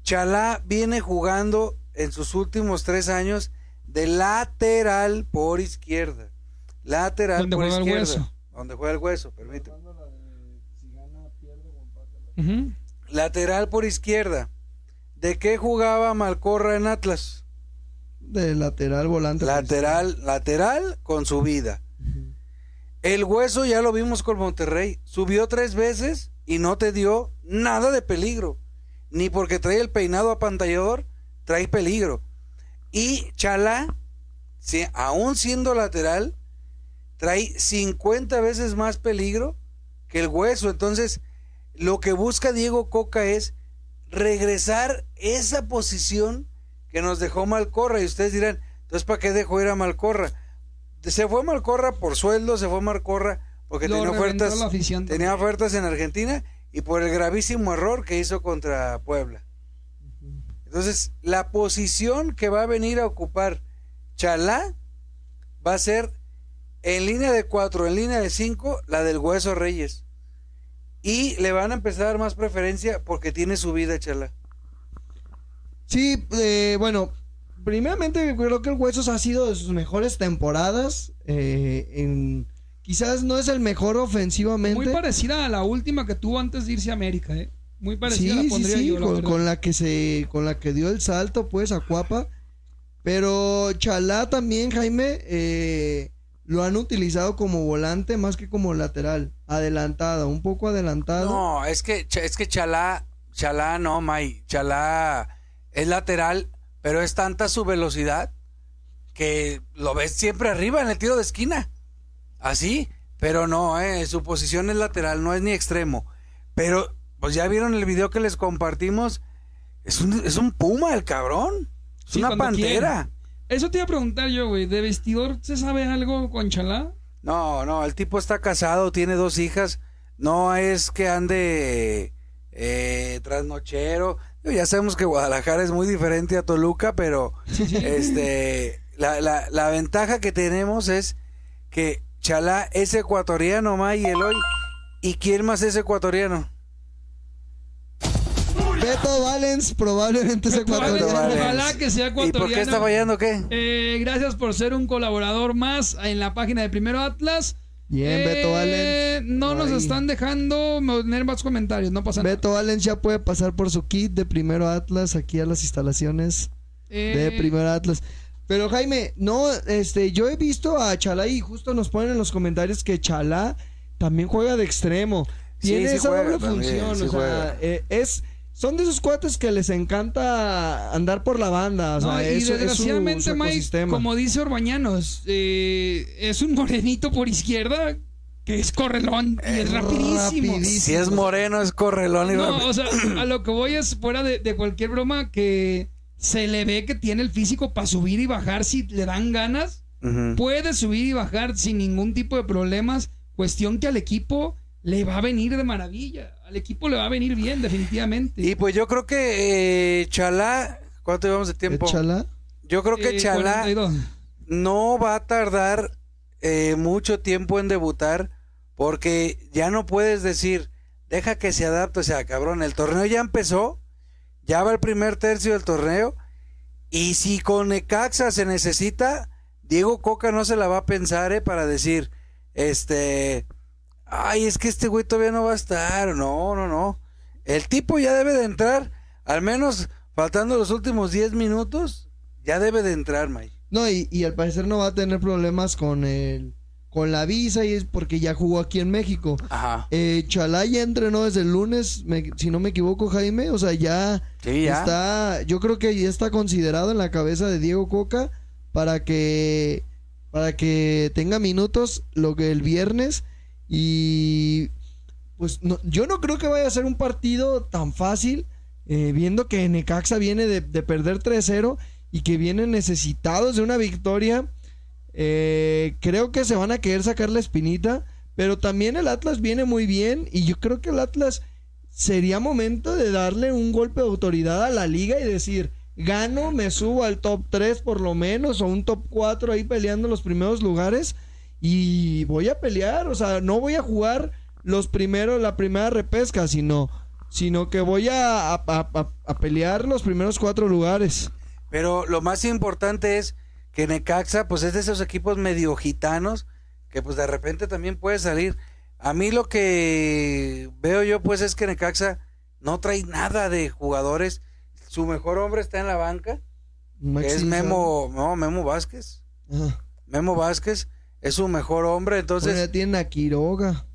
Chalá viene jugando en sus últimos tres años de lateral por izquierda. Lateral Donde por juega el izquierda. hueso. Donde juega el hueso, permíteme. Lateral por izquierda. ¿De qué jugaba Malcorra en Atlas? De lateral volante. Lateral, lateral con subida. El hueso ya lo vimos con Monterrey. Subió tres veces y no te dio nada de peligro. Ni porque trae el peinado apantallador, trae peligro. Y Chalá, si, aún siendo lateral, trae 50 veces más peligro que el hueso. Entonces, lo que busca Diego Coca es regresar esa posición que nos dejó Malcorra. Y ustedes dirán, entonces ¿para qué dejó ir a Malcorra? Se fue Malcorra por sueldo, se fue Malcorra porque Lo tenía ofertas, tenía ofertas en Argentina y por el gravísimo error que hizo contra Puebla. Entonces, la posición que va a venir a ocupar Chalá va a ser en línea de cuatro, en línea de cinco, la del Hueso Reyes. Y le van a empezar a dar más preferencia porque tiene su vida Chalá. Sí, eh, bueno, primeramente creo que el Huesos ha sido de sus mejores temporadas. eh, en, quizás no es el mejor ofensivamente. Muy parecida a la última que tuvo antes de irse a América, ¿eh? Muy parecida Sí, la sí, pondría sí, yo, la con, verdad. con la que se, con la que dio el salto, pues, a Cuapa. Pero Chalá también, Jaime, eh, lo han utilizado como volante más que como lateral, adelantado, un poco adelantado. No, es que, es que Chalá, Chalá no, May. Chalá es lateral, pero es tanta su velocidad que lo ves siempre arriba en el tiro de esquina. Así, pero no, eh, su posición es lateral, no es ni extremo. Pero, pues ya vieron el video que les compartimos. Es un, es un puma el cabrón. Es Sí, una pantera. Eso te iba a preguntar yo, güey. ¿De vestidor se sabe algo con Chalá? No, no, el tipo está casado, tiene dos hijas. No es que ande eh, trasnochero. Ya sabemos que Guadalajara es muy diferente a Toluca, pero este la, la, la ventaja que tenemos es que Chalá es ecuatoriano, May, y Eloy. ¿Y quién más es ecuatoriano? Beto Valens probablemente Beto Valens, ecuatoriano. Valens. Ojalá que sea ¿Y por qué ecuatoriano. está fallando qué? Eh, gracias por ser un colaborador más en la página de Primero Atlas. Bien, Beto Eh, Valens. No nos están dejando tener más comentarios, no pasa nada. Beto Valens ya puede pasar por su kit de primero Atlas aquí a las instalaciones de Eh, primero Atlas. Pero Jaime, no, este, yo he visto a Chalá y justo nos ponen en los comentarios que Chalá también juega de extremo. Sí, Tiene sí esa juega doble también, función, sí o sea, eh, es, son de esos cuates que les encanta andar por la banda, o sea, no, y eso es su- desgraciadamente, su Mike, ecosistema. como dice Orbañanos, eh, es un morenito por izquierda que es correlón y es rapidísimo. rapidísimo. Si es moreno, es correlón y No, o sea, a lo que voy es fuera de, de cualquier broma que se le ve que tiene el físico para subir y bajar si le dan ganas. Puede subir y bajar sin ningún tipo de problemas. Cuestión que al equipo le va a venir de maravilla. Al equipo le va a venir bien, definitivamente. Y pues yo creo que eh, Chalá, ¿cuánto llevamos de tiempo? Chalá. Yo creo que Eh, Chalá 42. no va a tardar eh, mucho tiempo en debutar porque ya no puedes decir, deja que se adapte, o sea, cabrón, el torneo ya empezó, ya va el primer tercio del torneo y si con Necaxa se necesita, Diego Coca no se la va a pensar, eh, para decir, este, ay, es que este güey todavía no va a estar, no, no, no. El tipo ya debe de entrar, al menos faltando los últimos 10 minutos, ya debe de entrar, Mike. No, y, y al parecer no va a tener problemas con el con la visa y es porque ya jugó aquí en México. Ajá. Eh, Chalá ya entrenó desde el lunes, me- si no me equivoco, Jaime. O sea, ya Sí, ya. está, yo creo que ya está considerado en la cabeza de Diego Coca para que para que tenga minutos lo que el viernes y pues no- yo no creo que vaya a ser un partido tan fácil eh, viendo que Necaxa viene de, de perder 3-0 y que vienen necesitados de una victoria. Eh, creo que se van a querer sacar la espinita pero también el Atlas viene muy bien y yo creo que el Atlas sería momento de darle un golpe de autoridad a la liga y decir, gano, me subo al top 3 por lo menos, o un top 4 ahí peleando los primeros lugares, y voy a pelear, o sea, no voy a jugar los primeros, la primera repesca, sino, sino que voy a, a- a- a pelear los primeros cuatro lugares. Pero lo más importante es que Necaxa, pues es de esos equipos medio gitanos, que pues de repente también puede salir. A mí lo que veo yo, pues es que Necaxa no trae nada de jugadores. Su mejor hombre está en la banca, que es Memo, no, Memo Vázquez. Memo Vázquez es su mejor hombre, entonces... Bueno, ya tienen a Quiroga.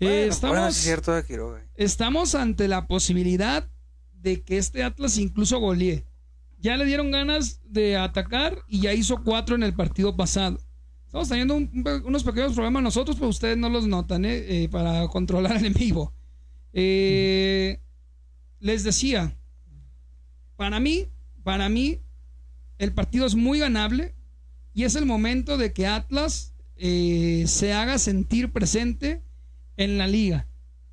Eh, bueno, estamos, bueno, es cierto de Quiroga. estamos ante la posibilidad de que este Atlas incluso golee. Ya le dieron ganas de atacar y ya hizo cuatro en el partido pasado. Estamos teniendo un- un pe- unos pequeños problemas nosotros, pero ustedes no los notan, ¿eh? Eh, para controlar el en vivo. Eh, les decía, para mí, para mí, el partido es muy ganable y es el momento de que Atlas eh, se haga sentir presente en la liga,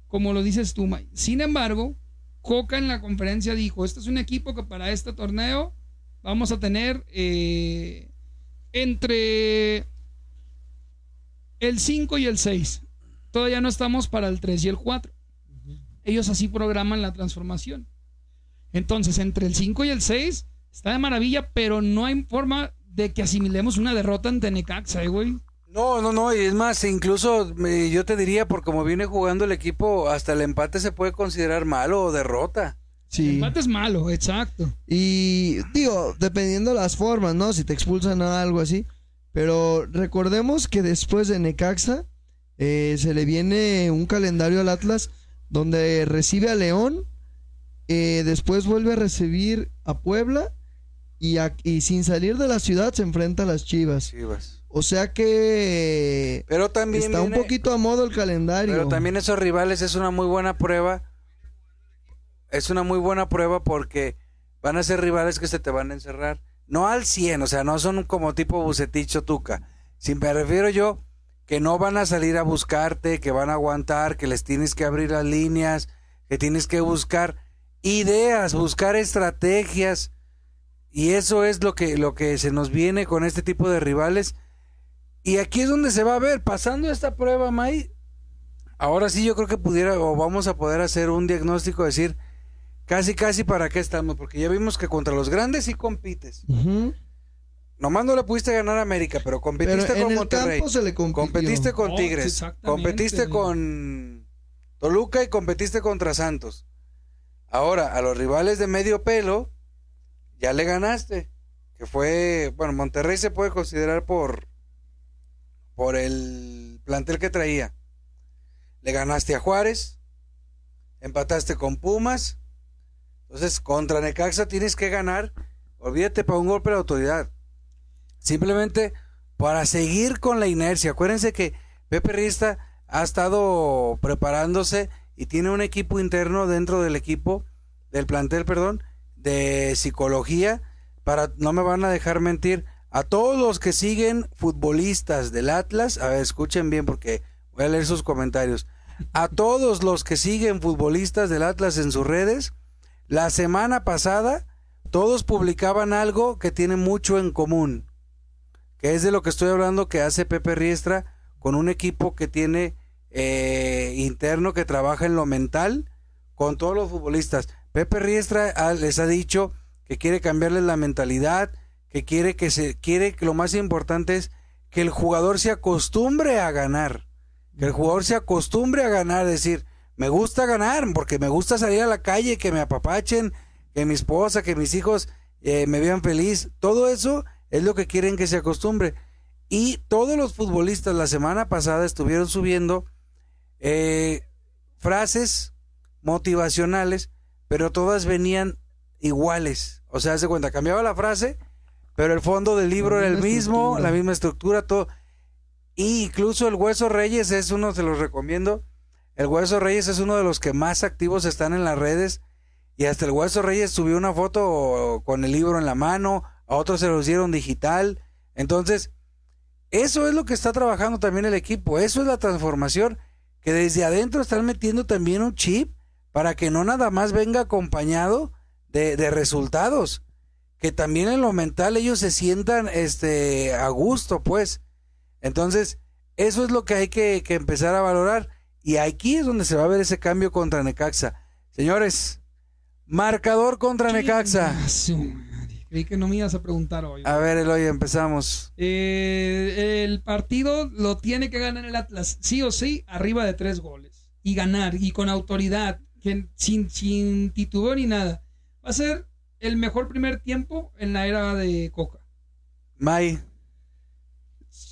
como lo dices tú, Mike. Sin embargo, Coca en la conferencia dijo, este es un equipo que para este torneo vamos a tener eh, entre el 5 y el 6. Todavía no estamos para el 3 y el 4. Ellos así programan la transformación. Entonces, entre el 5 y el 6 está de maravilla, pero no hay forma de que asimilemos una derrota ante Necaxa, ¿eh, güey. No, no, no, y es más, incluso eh, yo te diría, por como viene jugando el equipo, hasta el empate se puede considerar malo o derrota. El Sí. empate es malo, exacto. Y digo, dependiendo las formas, ¿no? Si te expulsan o algo así. Pero recordemos que después de Necaxa eh, se le viene un calendario al Atlas donde recibe a León, eh, después vuelve a recibir a Puebla y, a- y sin salir de la ciudad se enfrenta a las Chivas. Chivas. O sea que Pero también está un poquito a modo el calendario. Pero también esos rivales es una muy buena prueba. Es una muy buena prueba porque van a ser rivales que se te van a encerrar. No al 100, o sea, no son como tipo Bucetich o Tuca. Si me refiero yo que no van a salir a buscarte, que van a aguantar, que les tienes que abrir las líneas, que tienes que buscar ideas, buscar estrategias. Y eso es lo que, lo que se nos viene con este tipo de rivales. Y aquí es donde se va a ver, pasando esta prueba, May, ahora sí yo creo que pudiera o vamos a poder hacer un diagnóstico, decir casi casi para qué estamos, porque ya vimos que contra los grandes sí compites. Ujú. Nomás no le pudiste ganar a América, pero Pero competiste en con el Monterrey. campo se le. Competiste con Oh, Tigres, competiste con Toluca y competiste contra Santos. Ahora, a los rivales de medio pelo, ya le ganaste. Que fue, bueno, Monterrey se puede considerar por, por el plantel que traía. Le ganaste a Juárez, empataste con Pumas. Entonces, contra Necaxa tienes que ganar. Olvídate para un golpe de autoridad. Simplemente para seguir con la inercia. Acuérdense que Pepe Rista ha estado preparándose y tiene un equipo interno dentro del equipo, del plantel, perdón, de psicología. Para, no me van a dejar mentir, a todos los que siguen futbolistas del Atlas, a ver, escuchen bien porque voy a leer sus comentarios. A todos los que siguen futbolistas del Atlas en sus redes, la semana pasada todos publicaban algo que tiene mucho en común que es de lo que estoy hablando que hace Pepe Riestra con un equipo que tiene eh, interno que trabaja en lo mental con todos los futbolistas. Pepe Riestra ah, les ha dicho que quiere cambiarles la mentalidad, que quiere que se quiere que lo más importante es que el jugador se acostumbre a ganar, que el jugador se acostumbre a ganar, es decir, me gusta ganar porque me gusta salir a la calle, que me apapachen, que mi esposa, que mis hijos eh, me vean feliz, todo eso es lo que quieren que se acostumbre. Y todos los futbolistas la semana pasada estuvieron subiendo eh, frases motivacionales, pero todas venían iguales. O sea, se cuenta, cambiaba la frase, pero el fondo del libro era el mismo, estructura. la misma estructura, todo. Y incluso el Hueso Reyes es uno, se los recomiendo. El Hueso Reyes es uno de los que más activos están en las redes. Y hasta el Hueso Reyes subió una foto con el libro en la mano, a otros se lo hicieron digital. Entonces, eso es lo que está trabajando también el equipo, eso es la transformación, que desde adentro están metiendo también un chip para que no nada más venga acompañado de, de resultados, que también en lo mental ellos se sientan este, a gusto, pues. Entonces, eso es lo que hay que, que empezar a valorar. Y aquí es donde se va a ver ese cambio contra Necaxa. Señores, marcador contra Necaxa. Creí que no me ibas a preguntar hoy. A ver, Eloy, empezamos. Eh, el partido lo tiene que ganar el Atlas, sí o sí, arriba de tres goles. Y ganar, y con autoridad, sin, sin titubeo ni nada. Va a ser el mejor primer tiempo en la era de Coca. May,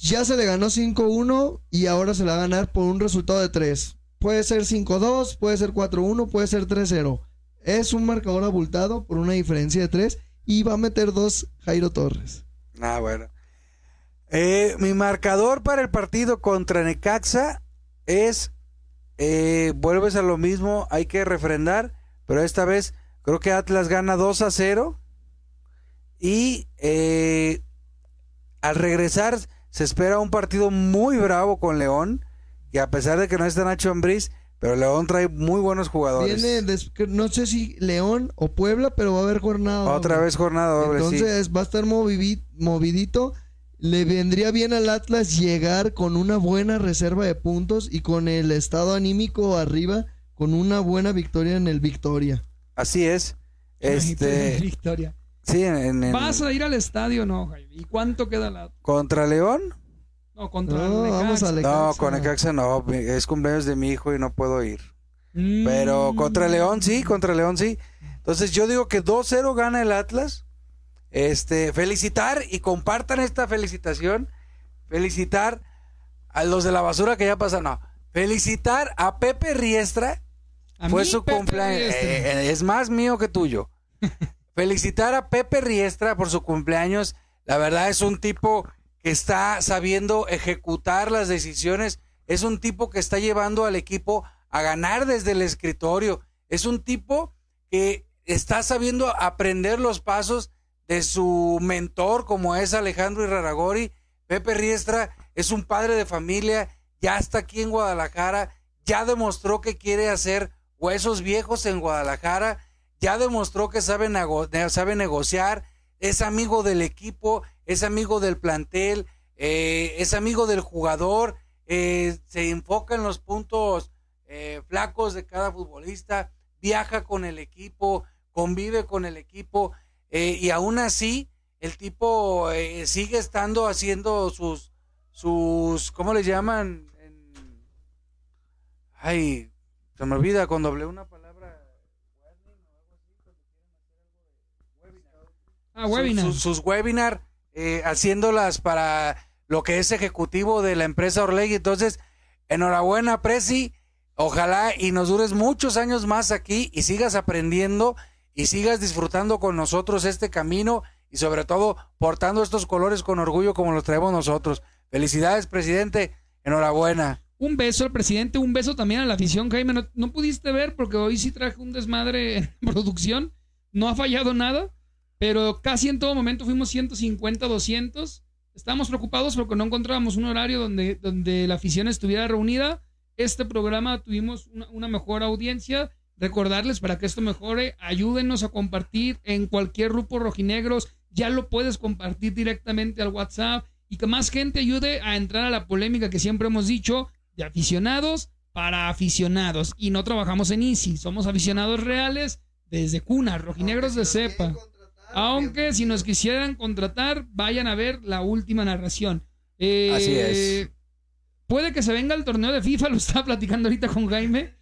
Ya se le ganó 5-1 y ahora se la va a ganar por un resultado de 3. Puede ser 5-2, puede ser 4-1, puede ser 3-0. Es un marcador abultado por una diferencia de 3 y va a meter dos Jairo Torres. Ah, bueno. Eh, mi marcador para el partido contra Necaxa es, eh, vuelves a lo mismo, hay que refrendar, pero esta vez creo que Atlas gana 2 a 0 y eh, al regresar se espera un partido muy bravo con León, y a pesar de que no está Nacho Ambriz, pero León trae muy buenos jugadores. Viene, que no sé si León o Puebla, pero va a haber jornada. Otra vez jornada doble, sí. Entonces va a estar movidito. Le vendría bien al Atlas llegar con una buena reserva de puntos y con el estado anímico arriba, con una buena victoria en el Victoria. Así es. Este, Victoria. sí, en, en- ¿Vas a ir al estadio no, Jaime? ¿Y cuánto queda la.? contra León. No, contra No, el vamos Necaxa. a No, Necaxa. con Necaxa no, es cumpleaños de mi hijo y no puedo ir. Mm. Pero contra León sí, contra León sí. Entonces yo digo que 2-0 gana el Atlas. Este, felicitar y compartan esta felicitación. Felicitar a los de la basura que ya pasan. No, felicitar a Pepe Riestra. A Fue mí, su cumpleaños. Eh, eh, es más mío que tuyo. Felicitar a Pepe Riestra por su cumpleaños. La verdad es un tipo que está sabiendo ejecutar las decisiones. Es un tipo que está llevando al equipo a ganar desde el escritorio. Es un tipo que está sabiendo aprender los pasos de su mentor, como es Alejandro Iraragori. Pepe Riestra es un padre de familia, ya está aquí en Guadalajara, ya demostró que quiere hacer huesos viejos en Guadalajara, ya demostró que sabe, sabe negociar, es amigo del equipo, es amigo del plantel, eh, es amigo del jugador, eh, se enfoca en los puntos eh, flacos de cada futbolista, viaja con el equipo, convive con el equipo eh, y aún así el tipo eh, sigue estando haciendo sus, sus, ¿cómo le llaman? En- Ay, se me olvida cuando hablé una palabra. Ah, Sus- webinar. Sus, sus webinar, eh, haciéndolas para lo que es ejecutivo de la empresa Orlegui. Entonces, enhorabuena, Presi. Ojalá y nos dures muchos años más aquí y sigas aprendiendo y sigas disfrutando con nosotros este camino y sobre todo portando estos colores con orgullo como los traemos nosotros. Felicidades, presidente. Enhorabuena. Un beso al presidente, un beso también a la afición, Jaime. No, no pudiste ver porque hoy sí traje un desmadre en producción. No ha fallado nada, pero casi en todo momento fuimos 150, 200. Estábamos preocupados porque no encontrábamos un horario donde, donde la afición estuviera reunida. Este programa tuvimos una, una mejor audiencia. Recordarles para que esto mejore, ayúdenos a compartir en cualquier grupo rojinegros. Ya lo puedes compartir directamente al WhatsApp y que más gente ayude a entrar a la polémica que siempre hemos dicho de aficionados para aficionados. Y no trabajamos en Easy, somos aficionados reales desde cuna, rojinegros de cepa. Aunque si nos quisieran contratar, vayan a ver la última narración. Eh, Así es. Puede que se venga el torneo de FIFA, lo estaba platicando ahorita con Jaime.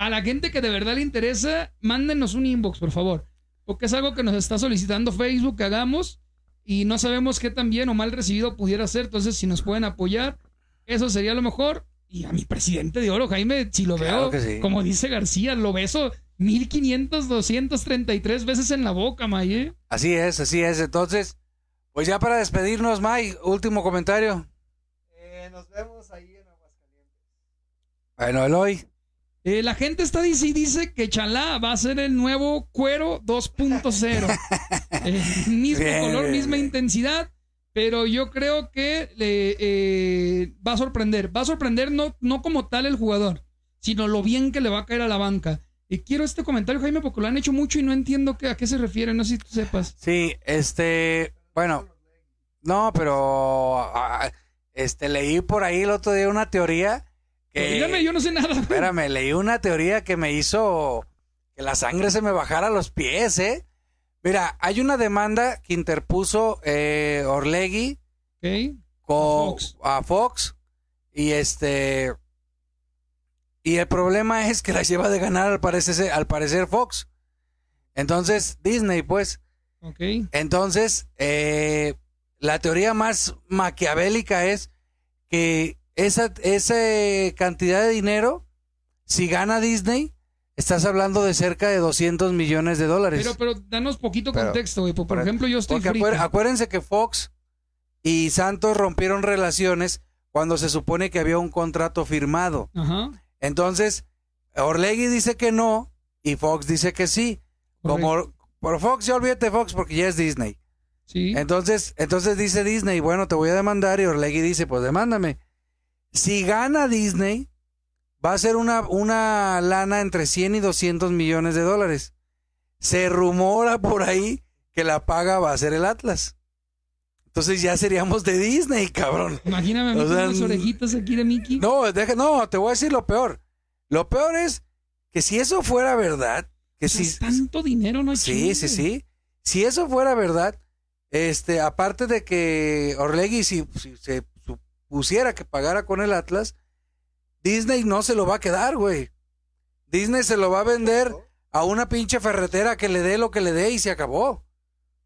A la gente que de verdad le interesa, mándenos un inbox, por favor. Porque es algo que nos está solicitando Facebook que hagamos y no sabemos qué tan bien o mal recibido pudiera ser. Entonces, si nos pueden apoyar, eso sería lo mejor. Y a mi presidente de oro, Jaime, si lo Claro veo, que sí. como dice García, lo beso 1500, 233 veces en la boca, May. ¿eh? Así es, así es. Entonces, pues ya para despedirnos, May, último comentario. nos vemos ahí en Aguascalientes. Bueno, Eloy. Eh, la gente está dice y dice que Chalá va a ser el nuevo cuero 2.0. Eh, mismo Bien, color, bien, misma bien. intensidad, pero yo creo que le, eh, va a sorprender. Va a sorprender no, no como tal el jugador, sino lo bien que le va a caer a la banca. Y quiero este comentario, Jaime, porque lo han hecho mucho y no entiendo qué- a qué se refiere. No sé si tú sepas. Sí, este, bueno, no, pero este leí por ahí el otro día una teoría que Dígame, yo no sé nada. Espérame, leí una teoría que me hizo que la sangre se me bajara a los pies, ¿eh? Mira, hay una demanda que interpuso eh, Orlegui Ok. con, Fox. a Fox y este y el problema es que la lleva de ganar al parecer al parecer Fox. Entonces Disney, pues, Ok. entonces, eh, la teoría más maquiavélica es que esa, esa cantidad de dinero, si gana Disney, estás hablando de cerca de 200 millones de dólares. Pero, pero danos poquito Pero- contexto, güey. Por, ejemplo, yo estoy Porque acuérdense que Fox y Santos rompieron relaciones cuando se supone que había un contrato firmado. Ajá. Entonces, Orlegui dice que no, y Fox dice que sí. Como por Fox, ya olvídate Fox porque ya es Disney. Sí. Entonces, entonces dice Disney, bueno, te voy a demandar y Orlegui dice, pues demándame. Si gana Disney, va a ser una, una lana entre 100 y 200 millones de dólares. Se rumora por ahí que la paga va a ser el Atlas. Entonces ya seríamos de Disney, cabrón. Imagíname a mí O con sea, las orejitas aquí de Mickey. No, deja- no, te voy a decir lo peor. Lo peor es que si eso fuera verdad, que si, tanto dinero no Sí, chingue. sí, sí. Si eso fuera verdad, este, aparte de que Orlegui, si, si se pusiera que pagara con el Atlas, Disney no se lo va a quedar, güey. Disney se lo va a vender a una pinche ferretera que le dé lo que le dé y se acabó. O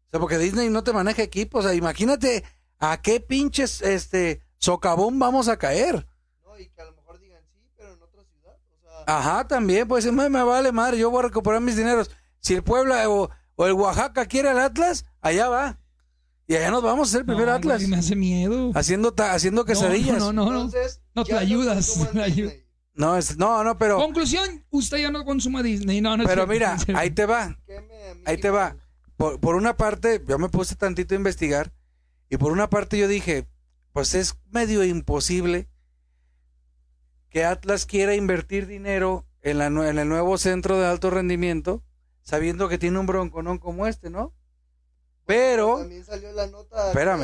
sea, porque Disney no te maneja equipos. O sea, imagínate a qué pinches, este, socavón vamos a caer. No, y que a lo mejor digan sí, pero en otra ciudad. O sea, Ajá, también, pues me, me vale madre, yo voy a recuperar mis dineros. Si el Puebla o, o el Oaxaca quiere el Atlas, allá va. Y allá nos vamos a hacer el primer No, Atlas. güey, me hace miedo. Haciendo, ta- haciendo No, quesadillas. No, No, no, no. entonces, No te ayudas, te ayudas. Disney. es- no, no, pero, Conclusión, usted ya no consuma Disney. No, no es pero mira, no ahí te va. Ahí te va. Por, por una parte, yo me puse tantito a investigar. Y por una parte yo dije, pues es medio imposible que Atlas quiera invertir dinero en, la, en el nuevo centro de alto rendimiento, sabiendo que tiene un bronconón como este, ¿no? Pero, También salió la nota. Espérame,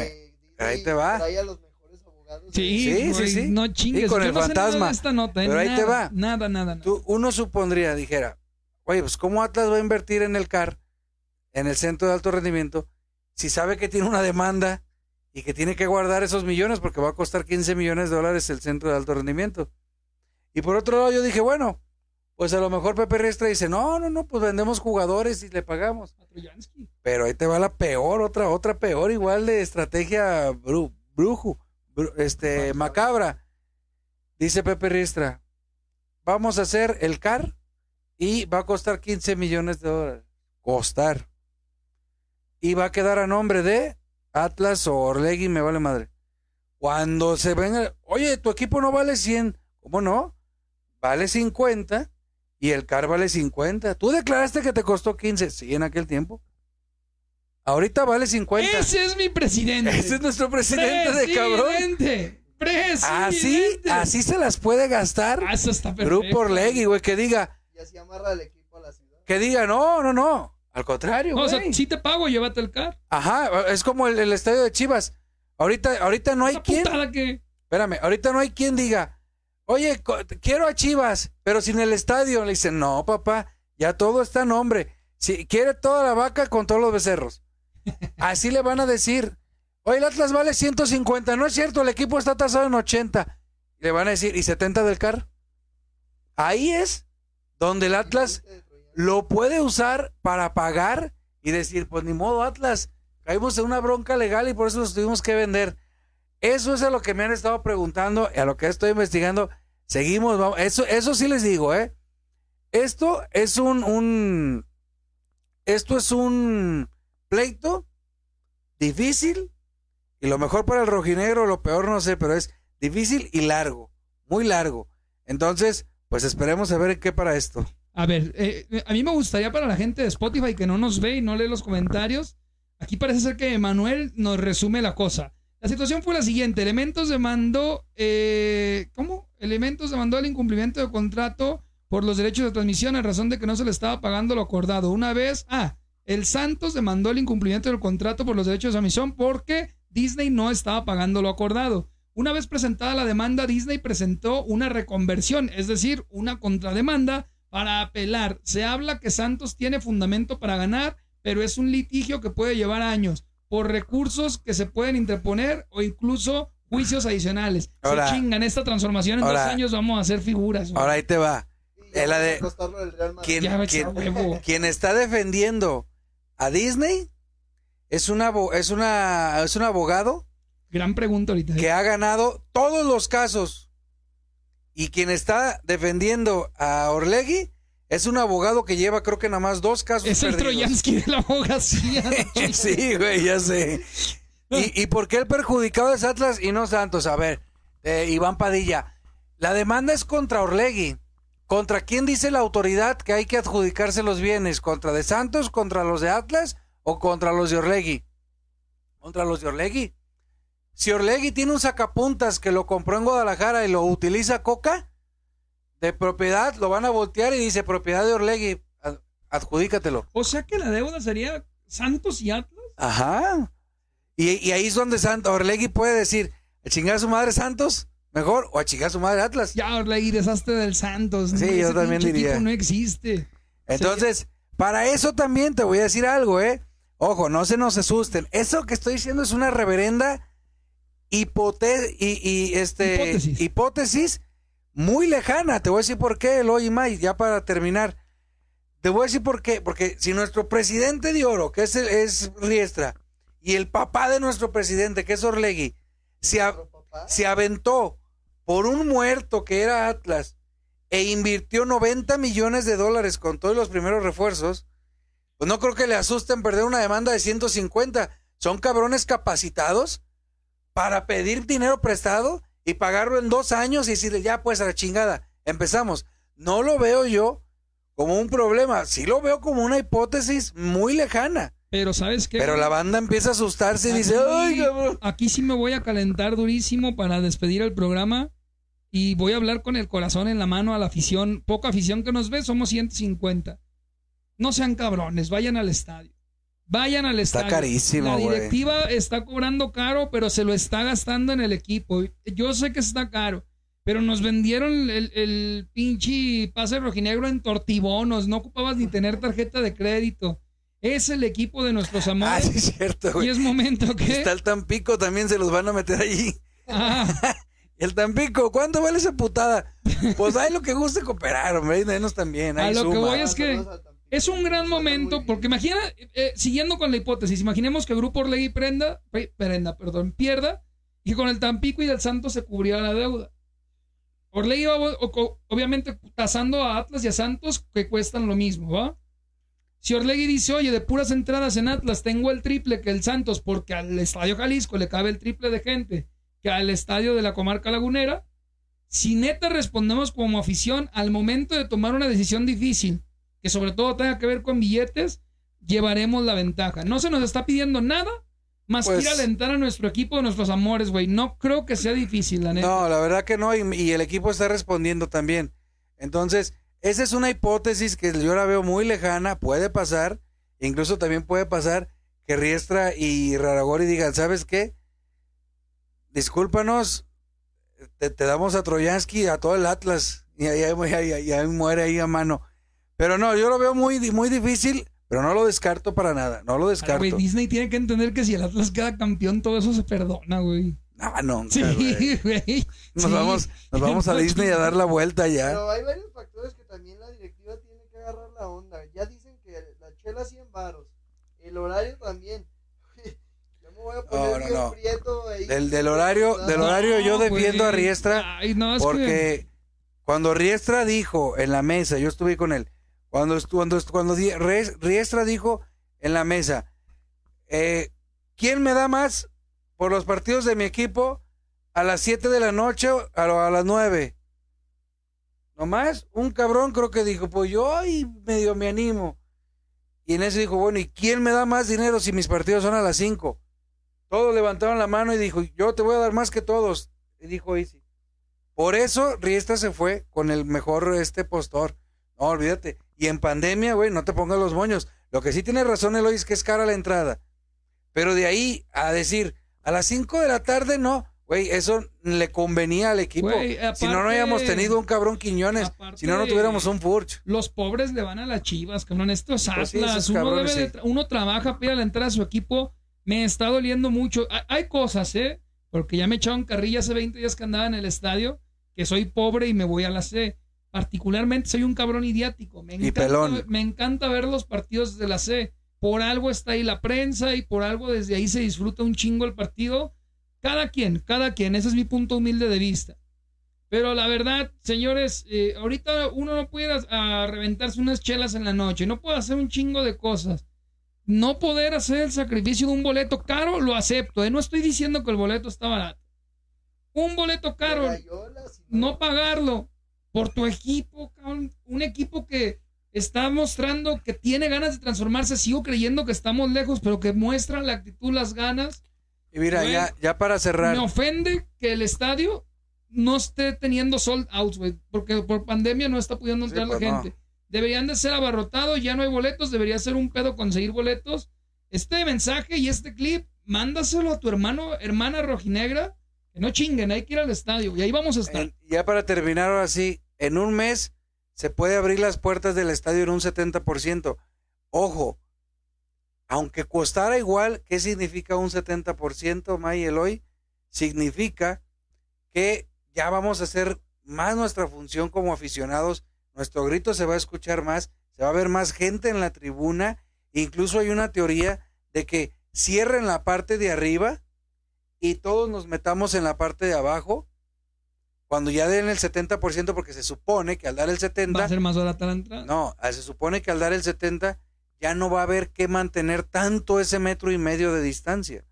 que ahí te va. trae a los mejores abogados. Sí, Sí, sí. No chingues. Y con Yo el no fantasma. de esta nota, ¿eh? Pero ahí te va. Nada, nada, nada. tú- uno supondría, dijera, oye, pues ¿cómo Atlas va a invertir en el CAR, en el centro de alto rendimiento, si sabe que tiene una demanda y que tiene que guardar esos millones porque va a costar 15 millones de dólares el centro de alto rendimiento? Y por otro lado yo dije, bueno, pues a lo mejor Pepe Riestra dice, no, no, no, pues vendemos jugadores y le pagamos. Pero ahí te va la peor, otra, otra peor, igual de estrategia bru- brujo, bru- este, macabra. Dice Pepe Riestra, vamos a hacer el CAR y va a costar 15 millones de dólares. Costar. Y va a quedar a nombre de Atlas o Orlegui, me vale madre. Cuando se venga, oye, tu equipo no vale 100. ¿Cómo no? Vale 50 y el CAR vale 50. Tú declaraste que te costó 15. Sí, en aquel tiempo. Ahorita vale 50. Ese es mi presidente. Ese es nuestro presidente de cabrón. Presidente. Así, Presidente. así se las puede gastar Ah, eso está perfecto. Grupo Orlegui, güey, que diga, Y así amarra el equipo a la ciudad. que diga, no, no, no. Al contrario, No, o sea, si te pago, llévate el car. Ajá, es como el, el estadio de Chivas. Ahorita, ahorita no hay Esa quien, putada que... espérame, ahorita no hay quien diga, oye, quiero a Chivas, pero sin el estadio. Le dicen, no, papá, ya todo está en nombre. Si quiere toda la vaca con todos los becerros. Así le van a decir, oye, el Atlas vale 150, no es cierto, el equipo está tasado en 80. Le van a decir, ¿y 70 del CAR? Ahí es donde el Atlas lo puede usar para pagar y decir, pues ni modo, Atlas, caímos en una bronca legal y por eso los tuvimos que vender. Eso es a lo que me han estado preguntando, y a lo que estoy investigando. Seguimos, vamos. Eso, eso sí les digo, ¿eh? Esto es un, un, esto es un pleito difícil y lo mejor para el rojinegro, lo peor no sé, pero es difícil y largo, muy largo. Entonces, pues esperemos a ver qué para esto. A ver, eh, a mí me gustaría para la gente de Spotify que no nos ve y no lee los comentarios. Aquí parece ser que Manuel nos resume la cosa. La situación fue la siguiente: Elementos demandó. Eh, ¿Cómo? Elementos demandó el incumplimiento de contrato por los derechos de transmisión a razón de que no se le estaba pagando lo acordado. Una vez. Ah, el Santos demandó el incumplimiento del contrato por los derechos de transmisión porque Disney no estaba pagando lo acordado. Una vez presentada la demanda, Disney presentó una reconversión, es decir, una contrademanda para apelar. Se habla que Santos tiene fundamento para ganar, pero es un litigio que puede llevar años por recursos que se pueden interponer o incluso juicios adicionales. Ahora- se chingan esta transformación en ahora- dos años vamos a hacer figuras. güey. Ahora ahí te va. Y ya Es la vamos a de- costarlo del Real Madrid. ¿Quién, Ya, quién- a huevo. quien está defendiendo a Disney es, una, es, una, es un abogado Gran pregunta ahorita. que ha ganado todos los casos. Y quien está defendiendo a Orlegui es un abogado que lleva creo que nada más dos casos es el. Troyansky de la abogacía. sí, güey, ya sé. ¿Y, ¿Y por qué el perjudicado es Atlas y no Santos? A ver, eh, Iván Padilla, la demanda es contra Orlegui. ¿contra quién dice la autoridad que hay que adjudicarse los bienes? ¿Contra de Santos, contra los de Atlas o contra los de Orlegui? Contra los de Orlegui. Si Orlegui tiene un sacapuntas que lo compró en Guadalajara y lo utiliza Coca, de propiedad, lo van a voltear y dice propiedad de Orlegui, ad- adjudícatelo. O sea que la deuda sería Santos y Atlas. Ajá. Y, y ahí es donde Santos, Orlegui puede decir, a chingar a su madre Santos, mejor, o a chingar a su madre Atlas. Ya, Orlegui, desastre del Santos. Sí, No, yo también diría. no existe. Entonces, para eso también te voy a decir algo, ¿eh? Ojo, no se nos asusten. Eso que estoy diciendo es una reverenda hipote y, y, este, Hipótesis. hipótesis muy lejana. Te voy a decir por qué, Eloy y May, ya para terminar. Te voy a decir por qué. Porque si nuestro presidente de oro, que es, el- es Riestra, y el papá de nuestro presidente, que es Orlegui, se, a- se aventó por un muerto que era Atlas e invirtió 90 millones de dólares con todos los primeros refuerzos, pues no creo que le asusten perder una demanda de 150. Son cabrones capacitados para pedir dinero prestado y pagarlo en dos años y decirle, ya pues a la chingada, empezamos. No lo veo yo como un problema, sí lo veo como una hipótesis muy lejana. Pero ¿sabes qué? Pero la banda empieza a asustarse y dice, ay, cabrón. Aquí sí me voy a calentar durísimo para despedir el programa y voy a hablar con el corazón en la mano a la afición. Poca afición que nos ve, somos 150. No sean cabrones, vayan al estadio. Vayan al Está estadio. carísimo, La directiva está cobrando caro, pero se lo está gastando en el equipo. Yo sé que está caro, pero nos vendieron el, el pinche pase rojinegro en tortibonos. No ocupabas ni tener tarjeta de crédito. Es el equipo de nuestros Ah, amores. sí, es cierto, y güey. es momento que. Está el Tampico, también se los van a meter allí. Ah, El Tampico, ¿cuánto vale esa putada? Pues hay lo que guste cooperar, hombre, ahí también. A ahí lo que voy es que es un gran momento, porque imagina, eh, siguiendo con la hipótesis, imaginemos que el grupo Orlegui prenda, prenda, perdón, pierda, y con el Tampico y el Santos se cubriera la deuda. Orlegui va, obviamente, tasando a Atlas y a Santos, que cuestan lo mismo, ¿va? Si Orlegui dice, oye, de puras entradas en Atlas tengo el triple que el Santos, porque al Estadio Jalisco le cabe el triple de gente que al estadio de la comarca lagunera, si neta respondemos como afición al momento de tomar una decisión difícil, que sobre todo tenga que ver con billetes, llevaremos la ventaja. No se nos está pidiendo nada más Pues- que ir a alentar a nuestro equipo de nuestros amores, güey. No creo que sea difícil, la neta. No, la verdad que no, y, y el equipo está respondiendo también. Entonces, esa es una hipótesis que yo la veo muy lejana, puede pasar, incluso también puede pasar que Riestra y Raragori digan, ¿sabes qué? Discúlpanos, te, te damos a Troyansky, a todo el Atlas, y ahí, ahí- ahí- ahí- ahí muere ahí a mano. Pero no, yo lo veo muy, muy difícil, pero no lo descarto para nada, no lo Ahora, descarto. güey, Disney tiene que entender que si el Atlas queda campeón, todo eso se perdona, güey. No, nunca, Sí, güey. Nos, Sí. vamos, nos vamos a Disney a dar la vuelta ya. Pero hay varios factores que también la directiva tiene que agarrar la onda. Ya dicen que la chela 100 varos. El horario también. Yo me voy a poner No, no, bien no. prieto ahí. Del, del horario, del horario yo defiendo a. Riestra Ay, no, es que- porque cuando Riestra dijo en la mesa, yo estuve con él, cuando cuando cuando Riestra dijo en la mesa, eh, ¿quién me da más por los partidos de mi equipo a las 7 de la noche o a, a las 9? Nomás un cabrón creo que dijo, pues yo ay, medio me animo. Y en eso dijo, bueno, ¿y quién me da más dinero si mis partidos son a las 5? Todos levantaron la mano y dijo, yo te voy a dar más que todos. Y dijo Easy. Por eso Riestra se fue con el mejor este postor. No, olvídate. Y en pandemia, güey, no te pongas los moños. Lo que sí tiene razón Eloy es que es cara la entrada. Pero de ahí a decir, a las 5 de la tarde, no. Güey, eso le convenía al equipo. Si no, no habíamos tenido un cabrón Quiñones. aparte Si no, no tuviéramos un Furch. Los pobres le van a las chivas, cabrón. Estos Pues sí, Atlas, uno, cabrones, debe de sí. tra- uno trabaja a la entrada a su equipo. Me está doliendo mucho. Hay, hay cosas, ¿eh? Porque ya me echaron carrilla hace 20 días que andaba en el estadio, que soy pobre y me voy a la C. Particularmente soy un cabrón idiático. Me Y encanta, pelón. Me encanta ver los partidos de la C. Por algo está ahí la prensa y por algo desde ahí se disfruta un chingo el partido. Cada quien, cada quien. Ese es mi punto humilde de vista. Pero la verdad, señores, eh, ahorita uno no puede ir a, a reventarse unas chelas en la noche, no puede hacer un chingo de cosas. No poder hacer el sacrificio de un boleto caro, lo acepto. ¿eh? No estoy diciendo que el boleto está barato. Un boleto caro, y no pagarlo, por tu equipo, cabrón. Un equipo que está mostrando que tiene ganas de transformarse. Sigo creyendo que estamos lejos, pero que muestra la actitud, las ganas. Y mira, Güey, ya, ya para cerrar. Me ofende que el estadio no esté teniendo sold out, güey, porque por pandemia no está pudiendo Sí, entrar pues, la no. gente. Deberían de ser abarrotados, ya no hay boletos, debería ser un pedo conseguir boletos. Este mensaje y este clip, mándaselo a tu hermano, hermana rojinegra, no chinguen, hay que ir al estadio y ahí vamos a estar. Ya para terminar ahora sí, en un mes se puede abrir las puertas del estadio en un 70%. Ojo, aunque costara igual, ¿qué significa un 70%, May Eloy? Significa que ya vamos a hacer más nuestra función como aficionados, nuestro grito se va a escuchar más, se va a ver más gente en la tribuna, incluso hay una teoría de que cierren la parte de arriba y todos nos metamos en la parte de abajo cuando ya den el 70%, porque se supone que al dar el 70%, Va a ser más barata la entrada. no, se supone que al dar el 70 ya no va a haber que mantener tanto ese metro y medio de distancia.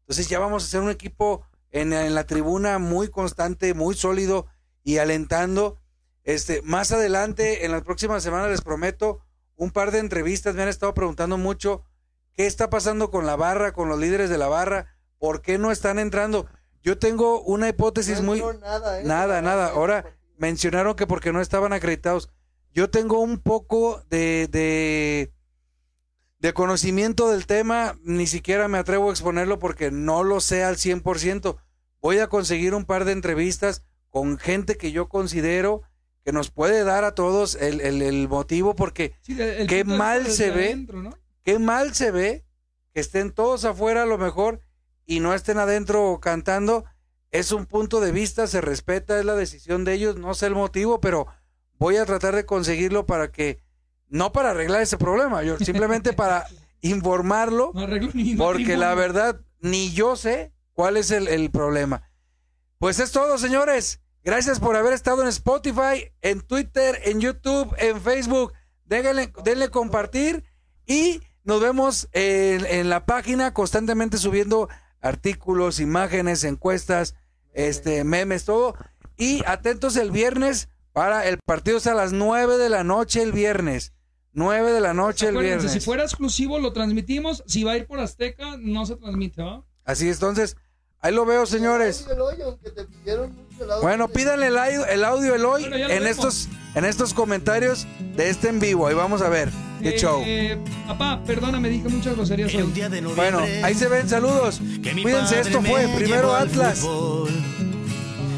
Entonces ya vamos a ser un equipo en, en la tribuna muy constante, muy sólido y alentando. Este, más adelante, en las próximas semanas, les prometo un par de entrevistas. Me han estado preguntando mucho qué está pasando con la barra, con los líderes de la barra, por qué no están entrando. Yo tengo una hipótesis No muy... nada, ¿eh? Nada, nada. Ahora mencionaron que porque no estaban acreditados. Yo tengo un poco de, de, de conocimiento del tema, ni siquiera me atrevo a exponerlo porque no lo sé al 100%. Voy a conseguir un par de entrevistas con gente que yo considero que nos puede dar a todos el, el- el motivo porque Sí, el- el qué mal se ve. adentro, ¿no? qué mal se ve que estén todos afuera a lo mejor y no estén adentro cantando. Es un punto de vista, se respeta, es la decisión de ellos, no sé el motivo, pero voy a tratar de conseguirlo para que, no para arreglar ese problema, yo simplemente para informarlo, No arreglo ni porque la verdad ni yo sé cuál es el, el problema. Pues es todo, señores. Gracias por haber estado en Spotify, en Twitter, en YouTube, en Facebook. Déjenle, denle compartir y nos vemos en, en la página constantemente subiendo artículos, imágenes, encuestas, este, memes, todo. Y atentos el viernes para el partido es a las 9 de la noche el viernes. 9 de la noche el viernes. si fuera exclusivo lo transmitimos, si va a ir por Azteca no se transmite, ¿va? Así es, entonces, ahí lo veo, señores. El audio, el hoyo, aunque te pidieron mucho el audio. Bueno, pídanle el audio, el audio Eloy Bueno, en vemos. estos, en estos comentarios de este en vivo. Ahí vamos a ver. Qué Eh, show. eh, papá, perdóname, dije muchas groserías hoy. día de noviembre. Bueno, ahí se ven, saludos. que mi Cuídense, padre esto fue me primero Atlas. fútbol.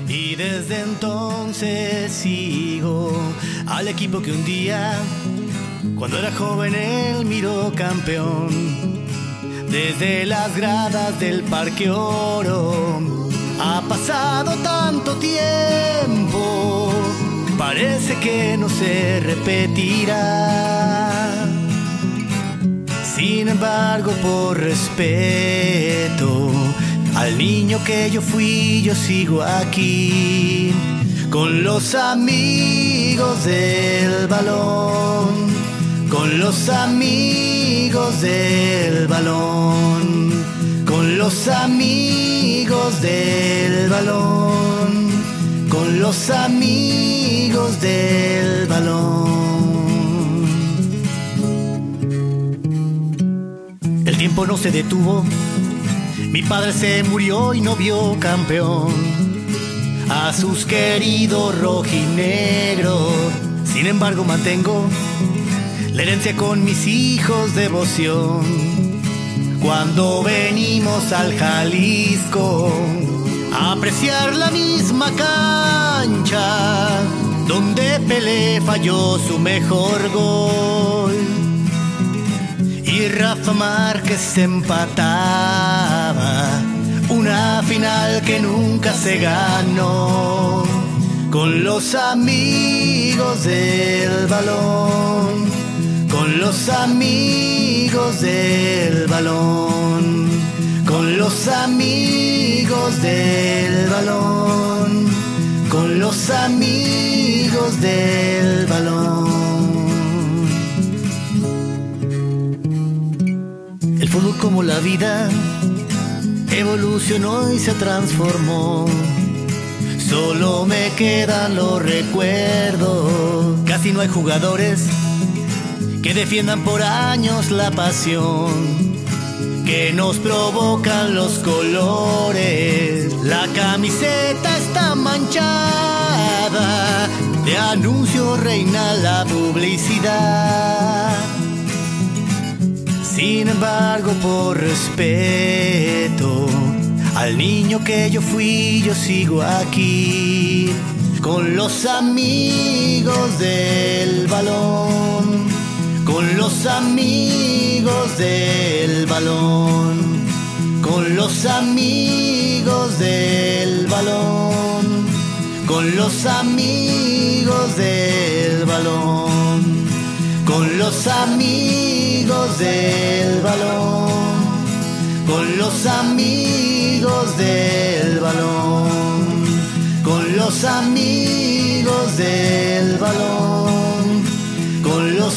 Y desde entonces sigo al equipo que un día, cuando era joven, él miró campeón. Desde las gradas del Parque Oro ha pasado tanto tiempo, parece que no se repetirá. Sin embargo, por respeto al niño que yo fui, yo sigo aquí con los amigos del balón, con los amigos del balón, con los amigos del balón, con los amigos del balón. El tiempo no se detuvo. Mi padre se murió y no vio campeón a sus queridos rojinegros. Sin embargo, mantengo la con mis hijos devoción. Cuando venimos al Jalisco a apreciar la misma cancha donde Pelé falló su mejor gol y Rafa Márquez empataba una final que nunca se ganó con los amigos del balón, con los amigos del balón, con los amigos del balón, con los amigos del balón. El fútbol como la vida evolucionó y se transformó. Solo me quedan los recuerdos. Casi no hay jugadores que defiendan por años la pasión que nos provocan los colores. La camiseta está manchada, de anuncio reina la publicidad. Sin embargo, por respeto al niño que yo fui, yo sigo aquí con los amigos del balón, con los amigos del balón, con los amigos del balón, con los amigos del balón, con los amigos del balón, con los amigos del balón, con los amigos del balón,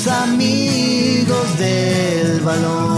amigos del balón.